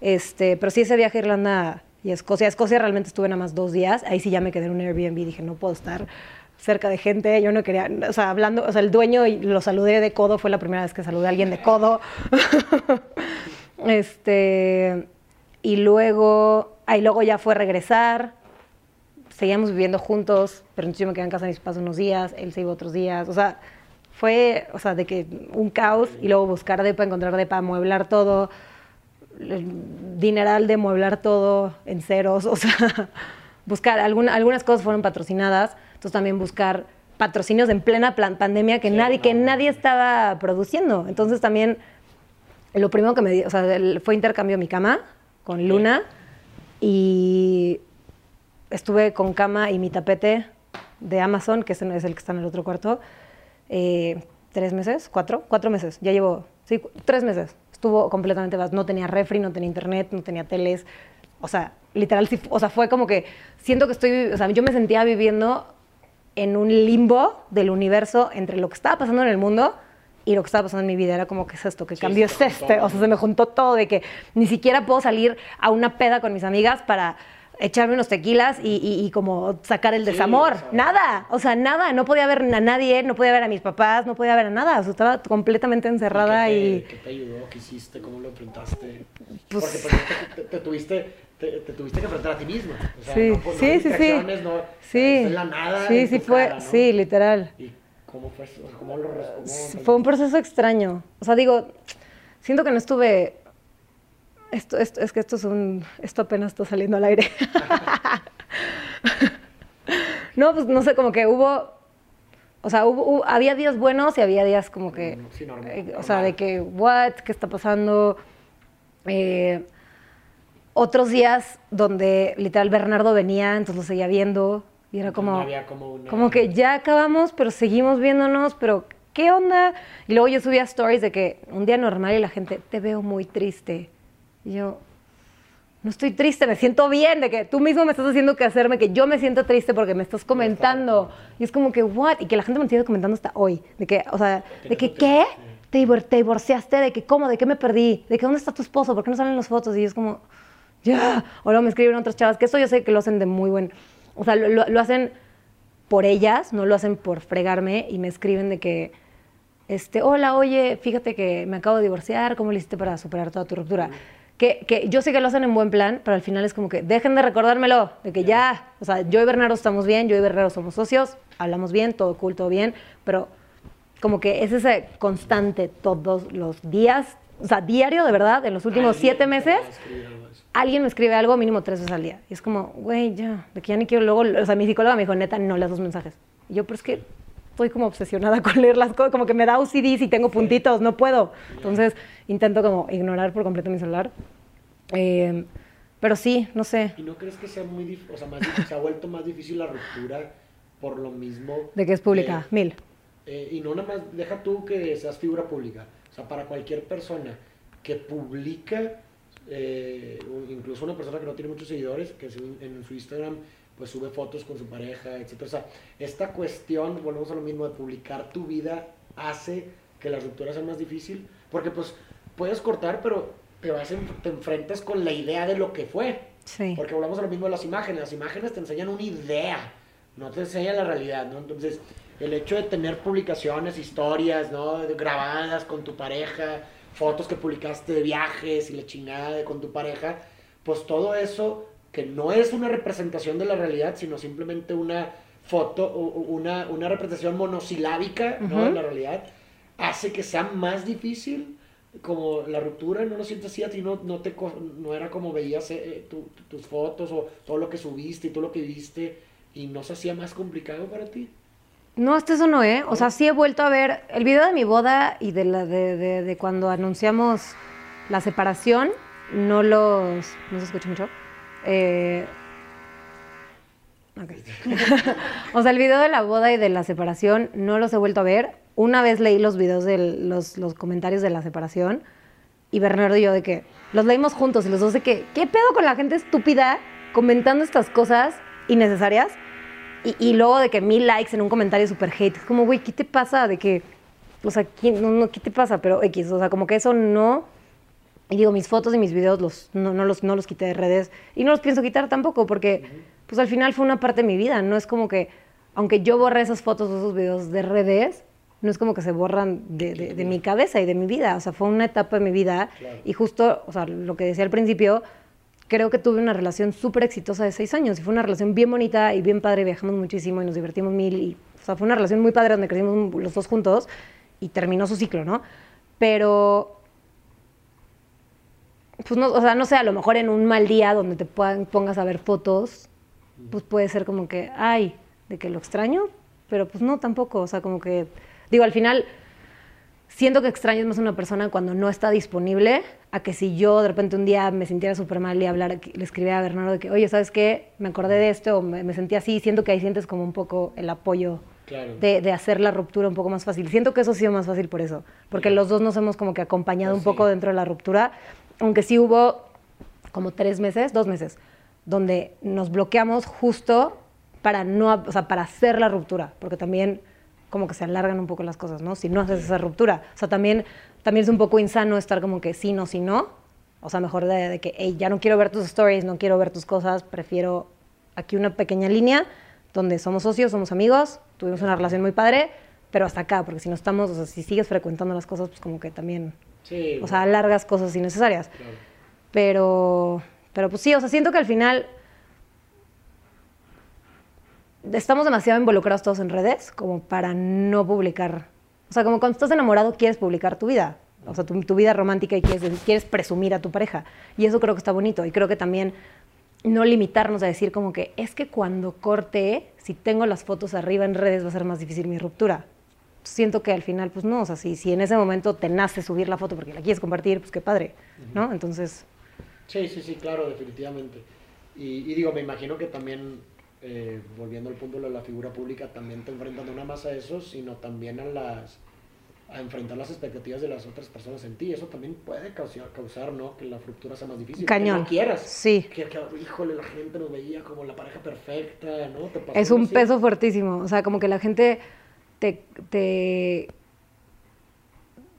Este, pero sí, ese viaje a Irlanda y Escocia. Escocia realmente estuve nada más dos días. Ahí sí ya me quedé en un Airbnb. Dije, no puedo estar cerca de gente. Yo no quería, o sea, hablando, o sea, el dueño y lo saludé de codo. Fue la primera vez que saludé a alguien de codo. este, y luego, ahí luego ya fue regresar. Seguíamos viviendo juntos, pero yo me quedé en casa de mis papás unos días, él se iba otros días. O sea, fue, o sea, de que un caos y luego buscar depa, encontrar depa, amueblar todo, el dineral de amueblar todo en ceros, o sea, buscar, alguna- algunas cosas fueron patrocinadas, entonces también buscar patrocinios en plena pandemia que, Sí, nadie, no. que nadie estaba produciendo. Entonces también lo primero que me di, o sea, fue intercambio mi cama con Luna y estuve con cama y mi tapete de Amazon, que ese es el que está en el otro cuarto, eh, tres meses, cuatro, cuatro meses. Ya llevo, sí, tres meses. Estuvo completamente vacío. No tenía refri, no tenía internet, no tenía teles. O sea, literal, o sea, fue como que siento que estoy, o sea, yo me sentía viviendo en un limbo del universo entre lo que estaba pasando en el mundo y lo que estaba pasando en mi vida. Era como, ¿qué es esto? ¿Qué Sí, cambio es este? O sea, se me juntó todo de que ni siquiera puedo salir a una peda con mis amigas para echarme unos tequilas y, y- y como sacar el Sí, desamor. o sea. nada, o sea, nada. No podía ver a nadie, no podía ver a mis papás, no podía ver a nada. O sea, estaba completamente encerrada ¿Qué y... te, qué te ayudó? ¿Qué hiciste? ¿Cómo lo enfrentaste? Pues- Porque pues, te, te- te tuviste, te, te tuviste que enfrentar a ti misma. O sea, Sí, no, no sí, hay sí, sí. No, Sí, la nada. sí, sí fue, cara, ¿no? sí, literal. ¿Y cómo fue eso? ¿Cómo lo cómo- Fue un proceso extraño. O sea, digo, siento que no estuve. Esto, esto, es que esto es un. Esto apenas está saliendo al aire. no, pues no sé, como que hubo. O sea, hubo, hubo- había días buenos y había días como que. No, no, sí, normal, eh, o sea, de normal. que, ¿what? ¿Qué está pasando? Eh, otros días donde literal Bernardo venía, entonces lo seguía viendo y era como. no había como una- Como que ya acabamos, pero seguimos viéndonos, pero ¿qué onda? Y luego yo subía stories de que un día normal y la gente, te veo muy triste. Y yo, no estoy triste, me siento bien, de que tú mismo me estás haciendo que hacerme que yo me siento triste porque me estás comentando. Y es como que, ¿what? Y que la gente me sigue comentando hasta hoy. De que, o sea, de que, ¿qué? Te divorciaste, de que, ¿cómo? ¿De qué me perdí? ¿De que dónde está tu esposo? ¿Por qué no salen las fotos? Y es como, ya. O luego me escriben otras chavas, que eso yo sé que lo hacen de muy buen. O sea, lo, lo- lo hacen por ellas, no lo hacen por fregarme y me escriben de que, este, hola, oye, fíjate que me acabo de divorciar, ¿cómo le hiciste para superar toda tu ruptura? Que, que yo sé que lo hacen en buen plan, pero al final es como que dejen de recordármelo, de que ya, o sea, yo y Bernardo estamos bien, yo y Bernardo somos socios, hablamos bien, todo cool, todo bien, pero como que es ese constante todos los días, o sea, diario de verdad, en los últimos siete meses, alguien me escribe algo mínimo tres veces al día. Y es como, güey, ya, de que ya ni quiero luego, o sea, mi psicóloga me dijo, neta, no leas los mensajes. Y yo, pero es que estoy como obsesionada con leer las cosas, como que me da OCD si tengo puntitos, no puedo. Entonces intento como ignorar por completo mi celular. Eh, pero sí, no sé, ¿Y no crees que sea muy dif- o sea, más se ha vuelto más difícil la ruptura por lo mismo? de que es pública, de- mil. eh, y no nada más, deja tú que seas figura pública. O sea, para cualquier persona que publica, eh, incluso una persona que no tiene muchos seguidores, que en su Instagram pues sube fotos con su pareja, etc. O sea, esta cuestión, volvemos a lo mismo, de publicar tu vida hace que la ruptura sea más difícil, porque pues puedes cortar, pero te vas en- te enfrentas con la idea de lo que fue. Sí. Porque volvemos a lo mismo de las imágenes. Las imágenes te enseñan una idea, no te enseñan la realidad, ¿no? Entonces, el hecho de tener publicaciones, historias, ¿no? Grabadas con tu pareja, fotos que publicaste de viajes y la chingada de con tu pareja, pues todo eso que no es una representación de la realidad, sino simplemente una foto, una, una representación monosilábica, ¿no? Ujú. De la realidad, hace que sea más difícil como la ruptura, no lo sientes así, a ti no, no, te, no era como veías eh, tu- tu- tus fotos o todo lo que subiste y todo lo que viste y no se hacía más complicado para ti. No, hasta eso no, ¿eh? O sea, sí he vuelto a ver el video de mi boda y de, la, de, de- de cuando anunciamos la separación. No los... ¿No se escucha mucho? Eh, ok. o sea, el video de la boda y de la separación no los he vuelto a ver. Una vez leí los videos de los, los comentarios de la separación y Bernardo y yo de que los leímos juntos y los dos de que, ¿qué pedo con la gente estúpida comentando estas cosas innecesarias? Y, y luego de que mil likes en un comentario super hate. Es como, güey, ¿qué te pasa? De que, o sea, ¿quién- no, no, ¿qué te pasa? Pero X, o sea, como que eso no... Y digo, mis fotos y mis videos los, no, no los, no los quité de redes y no los pienso quitar tampoco porque, pues al final fue una parte de mi vida. No es como que, aunque yo borre esas fotos o esos videos de redes, no es como que se borran de, de- de mi cabeza y de mi vida. O sea, fue una etapa de mi vida Claro. y justo, o sea, lo que decía al principio, creo que tuve una relación súper exitosa de seis años y fue una relación bien bonita y bien padre, viajamos muchísimo y nos divertimos mil y, o sea, fue una relación muy padre donde crecimos los dos juntos y terminó su ciclo, ¿no? Pero, pues no, o sea, no sé, a lo mejor en un mal día donde te puedan, pongas a ver fotos, pues puede ser como que, ay, de que lo extraño, pero pues no tampoco, o sea, como que, digo, al final siento que extrañas más a una persona cuando no está disponible a que si yo de repente un día me sintiera súper mal y hablar, le escribiera a Bernardo de que, oye, ¿sabes qué? Me acordé de esto, o me, me sentí así, siento que ahí sientes como un poco el apoyo Claro. de, de hacer la ruptura un poco más fácil. Siento que eso ha sido más fácil por eso, porque los dos nos hemos como que acompañado Pues un poco sí. dentro de la ruptura, aunque sí hubo como tres meses, dos meses, donde nos bloqueamos justo para no, o sea, para hacer la ruptura, porque también como que se alargan un poco las cosas, ¿no? Si no haces esa ruptura, o sea, también, también es un poco insano estar como que sí, no, sí, no, o sea, mejor de, de que, hey, ya no quiero ver tus stories, no quiero ver tus cosas, prefiero aquí una pequeña línea donde somos socios, somos amigos, tuvimos una relación muy padre, pero hasta acá, porque si no estamos, o sea, si sigues frecuentando las cosas, pues como que también, Sí. o sea, alargas cosas innecesarias. claro. Pero, pero pues sí, o sea, siento que al final estamos demasiado involucrados todos en redes como para no publicar. O sea, como cuando estás enamorado quieres publicar tu vida, o sea, tu, tu vida romántica y quieres, quieres presumir a tu pareja. Y eso creo que está bonito. Y creo que también no limitarnos a decir como que es que cuando corte, si tengo las fotos arriba en redes va a ser más difícil mi ruptura. Siento que al final, pues no, o sea, si, si en ese momento te nace subir la foto porque la quieres compartir, pues qué padre, ¿no? Entonces, Sí, sí, sí, claro, definitivamente. Y, y digo, me imagino que también, eh, volviendo al punto de la figura pública, también te enfrentas no nada más a eso, sino también a las a enfrentar las expectativas de las otras personas en ti. Eso también puede causar, causar ¿no? Que la ruptura sea más difícil. Cañón. Que no quieras. Sí. Que, que, híjole, la gente nos veía como la pareja perfecta, ¿no? ¿Te pasó Es un así? peso fuertísimo. O sea, como que la gente te, te,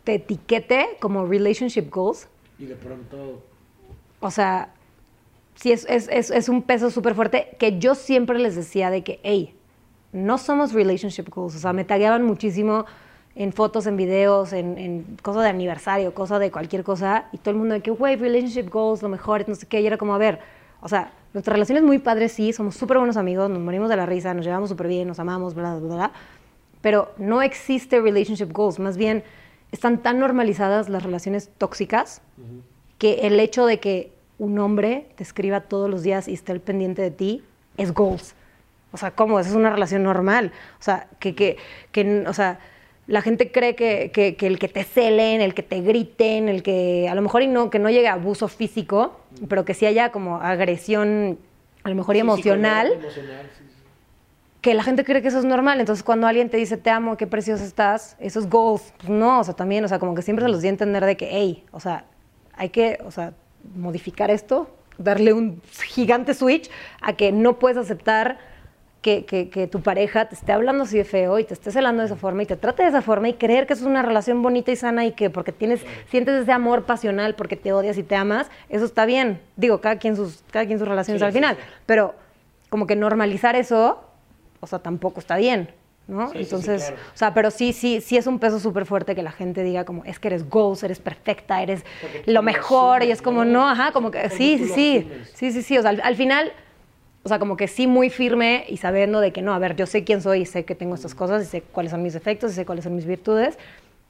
te etiquete como relationship goals. Y de pronto, O sea, sí es, es, es, es un peso súper fuerte que yo siempre les decía de que, hey, no somos relationship goals. O sea, me tagueaban muchísimo en fotos, en videos, en, en cosas de aniversario, cosas de cualquier cosa. Y todo el mundo de que, güey, relationship goals, lo mejor, no sé qué. Y era como, a ver, o sea, nuestra relación es muy padre, sí, somos súper buenos amigos, nos morimos de la risa, nos llevamos súper bien, nos amamos, bla, bla, bla. Pero no existe relationship goals. Más bien, están tan normalizadas las relaciones tóxicas que el hecho de que un hombre te escriba todos los días y esté al pendiente de ti es goals. O sea, ¿cómo? Esa es una relación normal. O sea, que, que, que o sea, la gente cree que, que- que el que te celen, el que te griten, el que a lo mejor y no, que no llegue a abuso físico, pero que sí haya como agresión, a lo mejor y sí, emocional, sí, que la gente cree que eso es normal. Entonces, cuando alguien te dice, te amo, qué preciosa estás, eso es goals. Pues no, o sea, también, o sea, como que siempre se los di a entender de que, hey, o sea, hay que, o sea, modificar esto, darle un gigante switch a que no puedes aceptar que, que- que tu pareja te esté hablando así de feo y te esté celando de esa forma y te trate de esa forma y creer que eso es una relación bonita y sana y que porque tienes, sientes ese amor pasional porque te odias y te amas, eso está bien. Digo, cada quien sus, cada quien sus relaciones Sí, al sí, final. sí. Pero como que normalizar eso, o sea, tampoco está bien, ¿no? Sí, sí, sí, Entonces, claro. o sea, pero sí, sí, sí es un peso súper fuerte que la gente diga como, es que eres goals, eres perfecta, eres lo mejor, y es como, ¿no? ajá, como que, sí, sí, sí, sí, sí, sí, o sea, al, al final, o sea, como que sí muy firme y sabiendo de que no, a ver, yo sé quién soy y sé que tengo estas cosas y sé cuáles son mis defectos y sé cuáles son mis virtudes,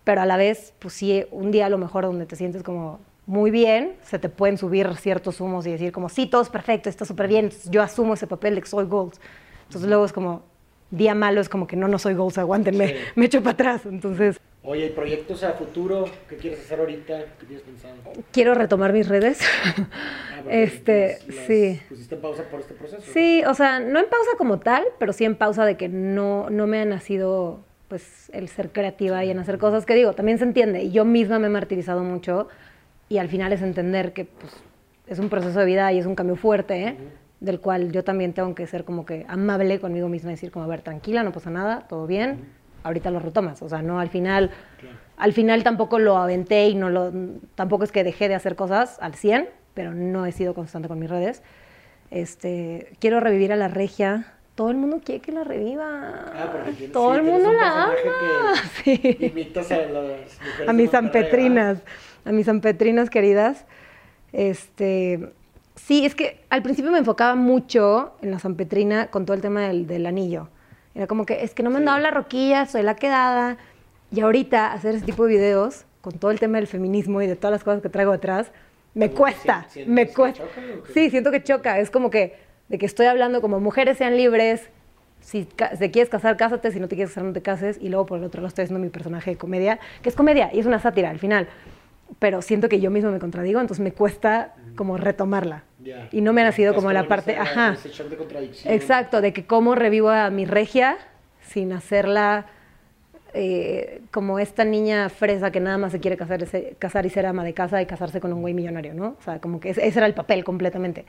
pero a la vez, pues sí, un día a lo mejor donde te sientes como muy bien, se te pueden subir ciertos humos y decir como, sí, todo es perfecto, está súper bien, yo asumo ese papel de que soy goals. Entonces luego es como, día malo es como que no, no soy goals, aguántenme, Sí. me echo para atrás. Entonces, Oye, ¿y proyectos a futuro? ¿Qué quieres hacer ahorita? ¿Qué tienes pensado? quiero retomar mis redes. Ah, este, las- las sí. Pusiste en pausa por este proceso. Sí, o sea, no en pausa como tal, pero sí en pausa de que no, no me ha nacido pues el ser creativa y en hacer cosas que digo, también se entiende. Y yo misma me he martirizado mucho y al final es entender que pues, es un proceso de vida y es un cambio fuerte, ¿eh? Del cual yo también tengo que ser como que amable conmigo misma decir como, a ver, tranquila, no pasa nada, todo bien, ahorita lo retomas. O sea, no al final, Claro. al final tampoco lo aventé y no lo, tampoco es que dejé de hacer cosas al 100, pero no he sido constante con mis redes. Este, quiero revivir a la regia. Todo el mundo quiere que la reviva. Ah, porque Todo sí, el mundo un la ama. Sí. Imitas a las mujeres A mis sanpetrinas, a mis sanpetrinas queridas. Este, sí, es que al principio me enfocaba mucho en la sanpetrina con todo el tema del, del anillo. Era como que, es que no me han dado la roquilla, soy la quedada. Y ahorita hacer ese tipo de videos con todo el tema del feminismo y de todas las cosas que traigo detrás, me ¿Cómo que cuesta, me cuesta. Sí, siento que choca. Es como que, de que estoy hablando como mujeres sean libres, si te quieres casar, cásate, si no te quieres casar, no te cases. Y luego por el otro lado estoy haciendo mi personaje de comedia, que es comedia y es una sátira al final. Pero siento que yo misma me contradigo, entonces me cuesta como retomarla. Y no me ha nacido como la parte, esa- ajá. ese shock de contradicción. Exacto, de que cómo revivo a mi regia sin hacerla eh, como esta niña fresa que nada más se quiere casar, casar y ser ama de casa y casarse con un güey millonario, ¿no? O sea, como que ese, ese era el papel completamente.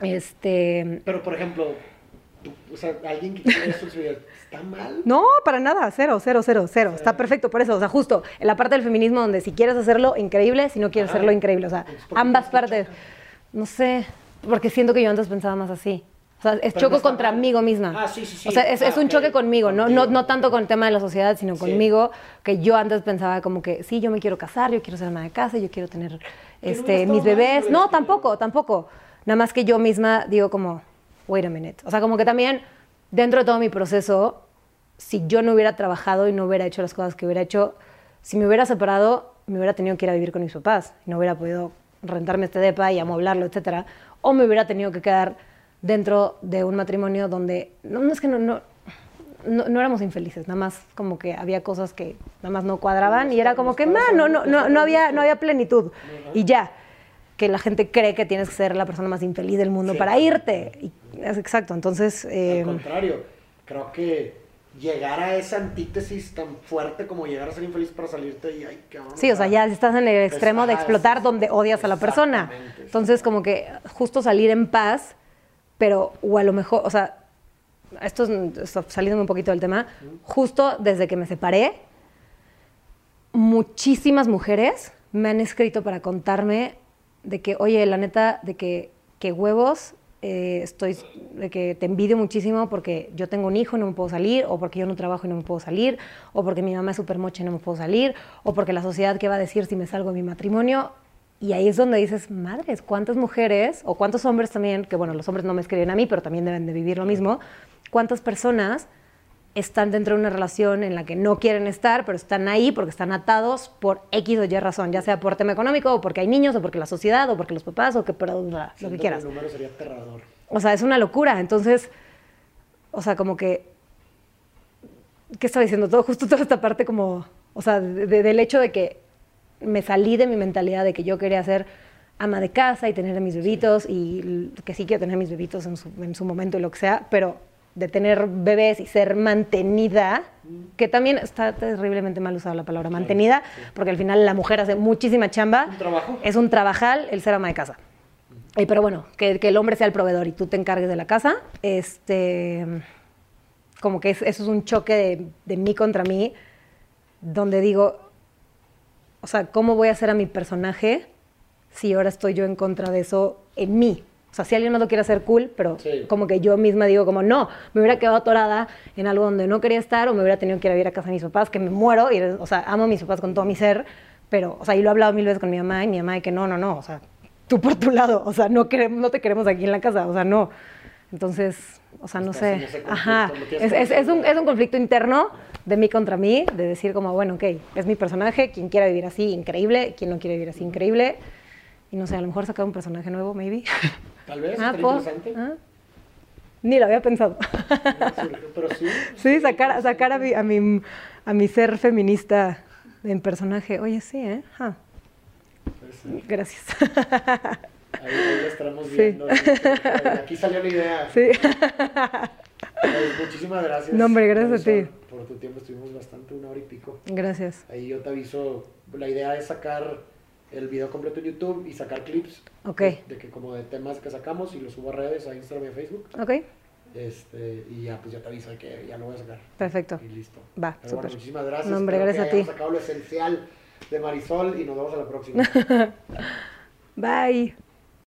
Este, Pero, por ejemplo, tú- o sea, alguien que quiere eso ¿está mal? No, para nada, cero, cero, cero, cero. Está perfecto por eso. O sea, justo en la parte del feminismo donde si quieres hacerlo, increíble, si no quieres hacerlo, increíble. O sea, Entonces, ¿por qué ambas partes. choca? No sé, porque siento que yo antes pensaba más así. O sea, es Pero choco contra mal. mí misma. Ah, sí, sí, sí. O sea, es, es Ah, un choque conmigo, ¿no? No, no tanto con el tema de la sociedad, sino conmigo, que yo antes pensaba como que, sí, yo me quiero casar, yo quiero ser ama de casa, yo quiero tener este, mis bebés. No, tampoco, tampoco. Nada más que yo misma digo como, wait a minute. O sea, como que también dentro de todo mi proceso, si yo no hubiera trabajado y no hubiera hecho las cosas que hubiera hecho, si me hubiera separado, me hubiera tenido que ir a vivir con mis papás no hubiera podido rentarme este depa y amoblarlo, etcétera, o me hubiera tenido que quedar dentro de un matrimonio donde no, no es que no, no no, no éramos infelices, nada más como que había cosas que nada más no cuadraban y era como que, man, no, no, no, no había, no había plenitud. Y ya, que la gente cree que tienes que ser la persona más infeliz del mundo Sí. para irte. Y es exacto, entonces... eh, Al contrario, creo que llegar a esa antítesis tan fuerte como llegar a ser infeliz para salirte y ay, cabrón, Sí, o sea, ya estás en el extremo de explotar donde odias a la persona. Entonces, como que justo salir en paz, pero, o a lo mejor, o sea, esto es saliendo un poquito del tema, justo desde que me separé, muchísimas mujeres me han escrito para contarme de que, oye, la neta, de que, que huevos, eh, estoy, de que te envidio muchísimo porque yo tengo un hijo y no me puedo salir, o porque yo no trabajo y no me puedo salir, o porque mi mamá es súper mocha y no me puedo salir, o porque la sociedad qué va a decir si me salgo de mi matrimonio. Y ahí es donde dices, madres, ¿cuántas mujeres, o cuántos hombres también, que bueno, los hombres no me escriben a mí, pero también deben de vivir lo mismo, cuántas personas están dentro de una relación en la que no quieren estar, pero están ahí porque están atados por X o Y razón, ya sea por tema económico, o porque hay niños, o porque la sociedad, o porque los papás, o que, pero, lo Siento que quieras. el número sería aterrador. O sea, es una locura. Entonces, o sea, como que. ¿Qué estaba diciendo? Todo, justo toda esta parte, como. O sea, de- de- del hecho de que me salí de mi mentalidad de que yo quería ser ama de casa y tener a mis bebitos, y que sí quiero tener mis bebitos en su, en su momento y lo que sea, pero de tener bebés y ser mantenida, que también está terriblemente mal usada la palabra mantenida, porque al final la mujer hace muchísima chamba. ¿Un trabajo? Es un trabajal el ser ama de casa. Eh, pero bueno, que, que el hombre sea el proveedor y tú te encargues de la casa, este, como que es- eso es un choque de, de mí contra mí, donde digo, o sea, ¿cómo voy a hacer a mi personaje si ahora estoy yo en contra de eso en mí? O sea, si alguien más lo quiere hacer cool, pero Sí. como que yo misma digo como, no, me hubiera quedado atorada en algo donde no quería estar o me hubiera tenido que ir a vivir a casa de mis papás, que me muero, y, o sea, amo a mis papás con todo mi ser, pero, o sea, y lo he hablado mil veces con mi mamá y mi mamá de que no, no, no, o sea, tú por tu lado, o sea, no, queremos, no te queremos aquí en la casa, o sea, no. Entonces, o sea, no Estás sé. Ajá. Es, que es- es un, es un conflicto interno de mí contra mí, de decir como, bueno, ok, es mi personaje, quien quiera vivir así, increíble, quien no quiere vivir así, increíble. Y no sé, a lo mejor sacar un personaje nuevo, maybe. Tal vez, Ah, interesante. Ah. Ni lo había pensado. Pero sí. Sí, sacar, sacar a, mi, a, mi, a mi ser feminista en personaje. Oye, sí, ¿eh? Pues, gracias. ahí, ahí lo estaremos Sí. viendo. Aquí salió la idea. Sí. Pues, muchísimas gracias. No, hombre, gracias a ti. Por tu tiempo estuvimos bastante, una hora y pico. Gracias. Ahí yo te aviso. La idea es sacar el video completo en YouTube y sacar clips. De, de que como de temas que sacamos y los subo a redes, a Instagram y a Facebook. Ok, Este, y ya, pues ya te aviso de que ya lo voy a sacar. perfecto. Y listo. Va, Pero bueno, súper. muchísimas gracias. No, hombre, gracias que a ti. sacado lo esencial de Marisol y nos vemos a la próxima. Bye.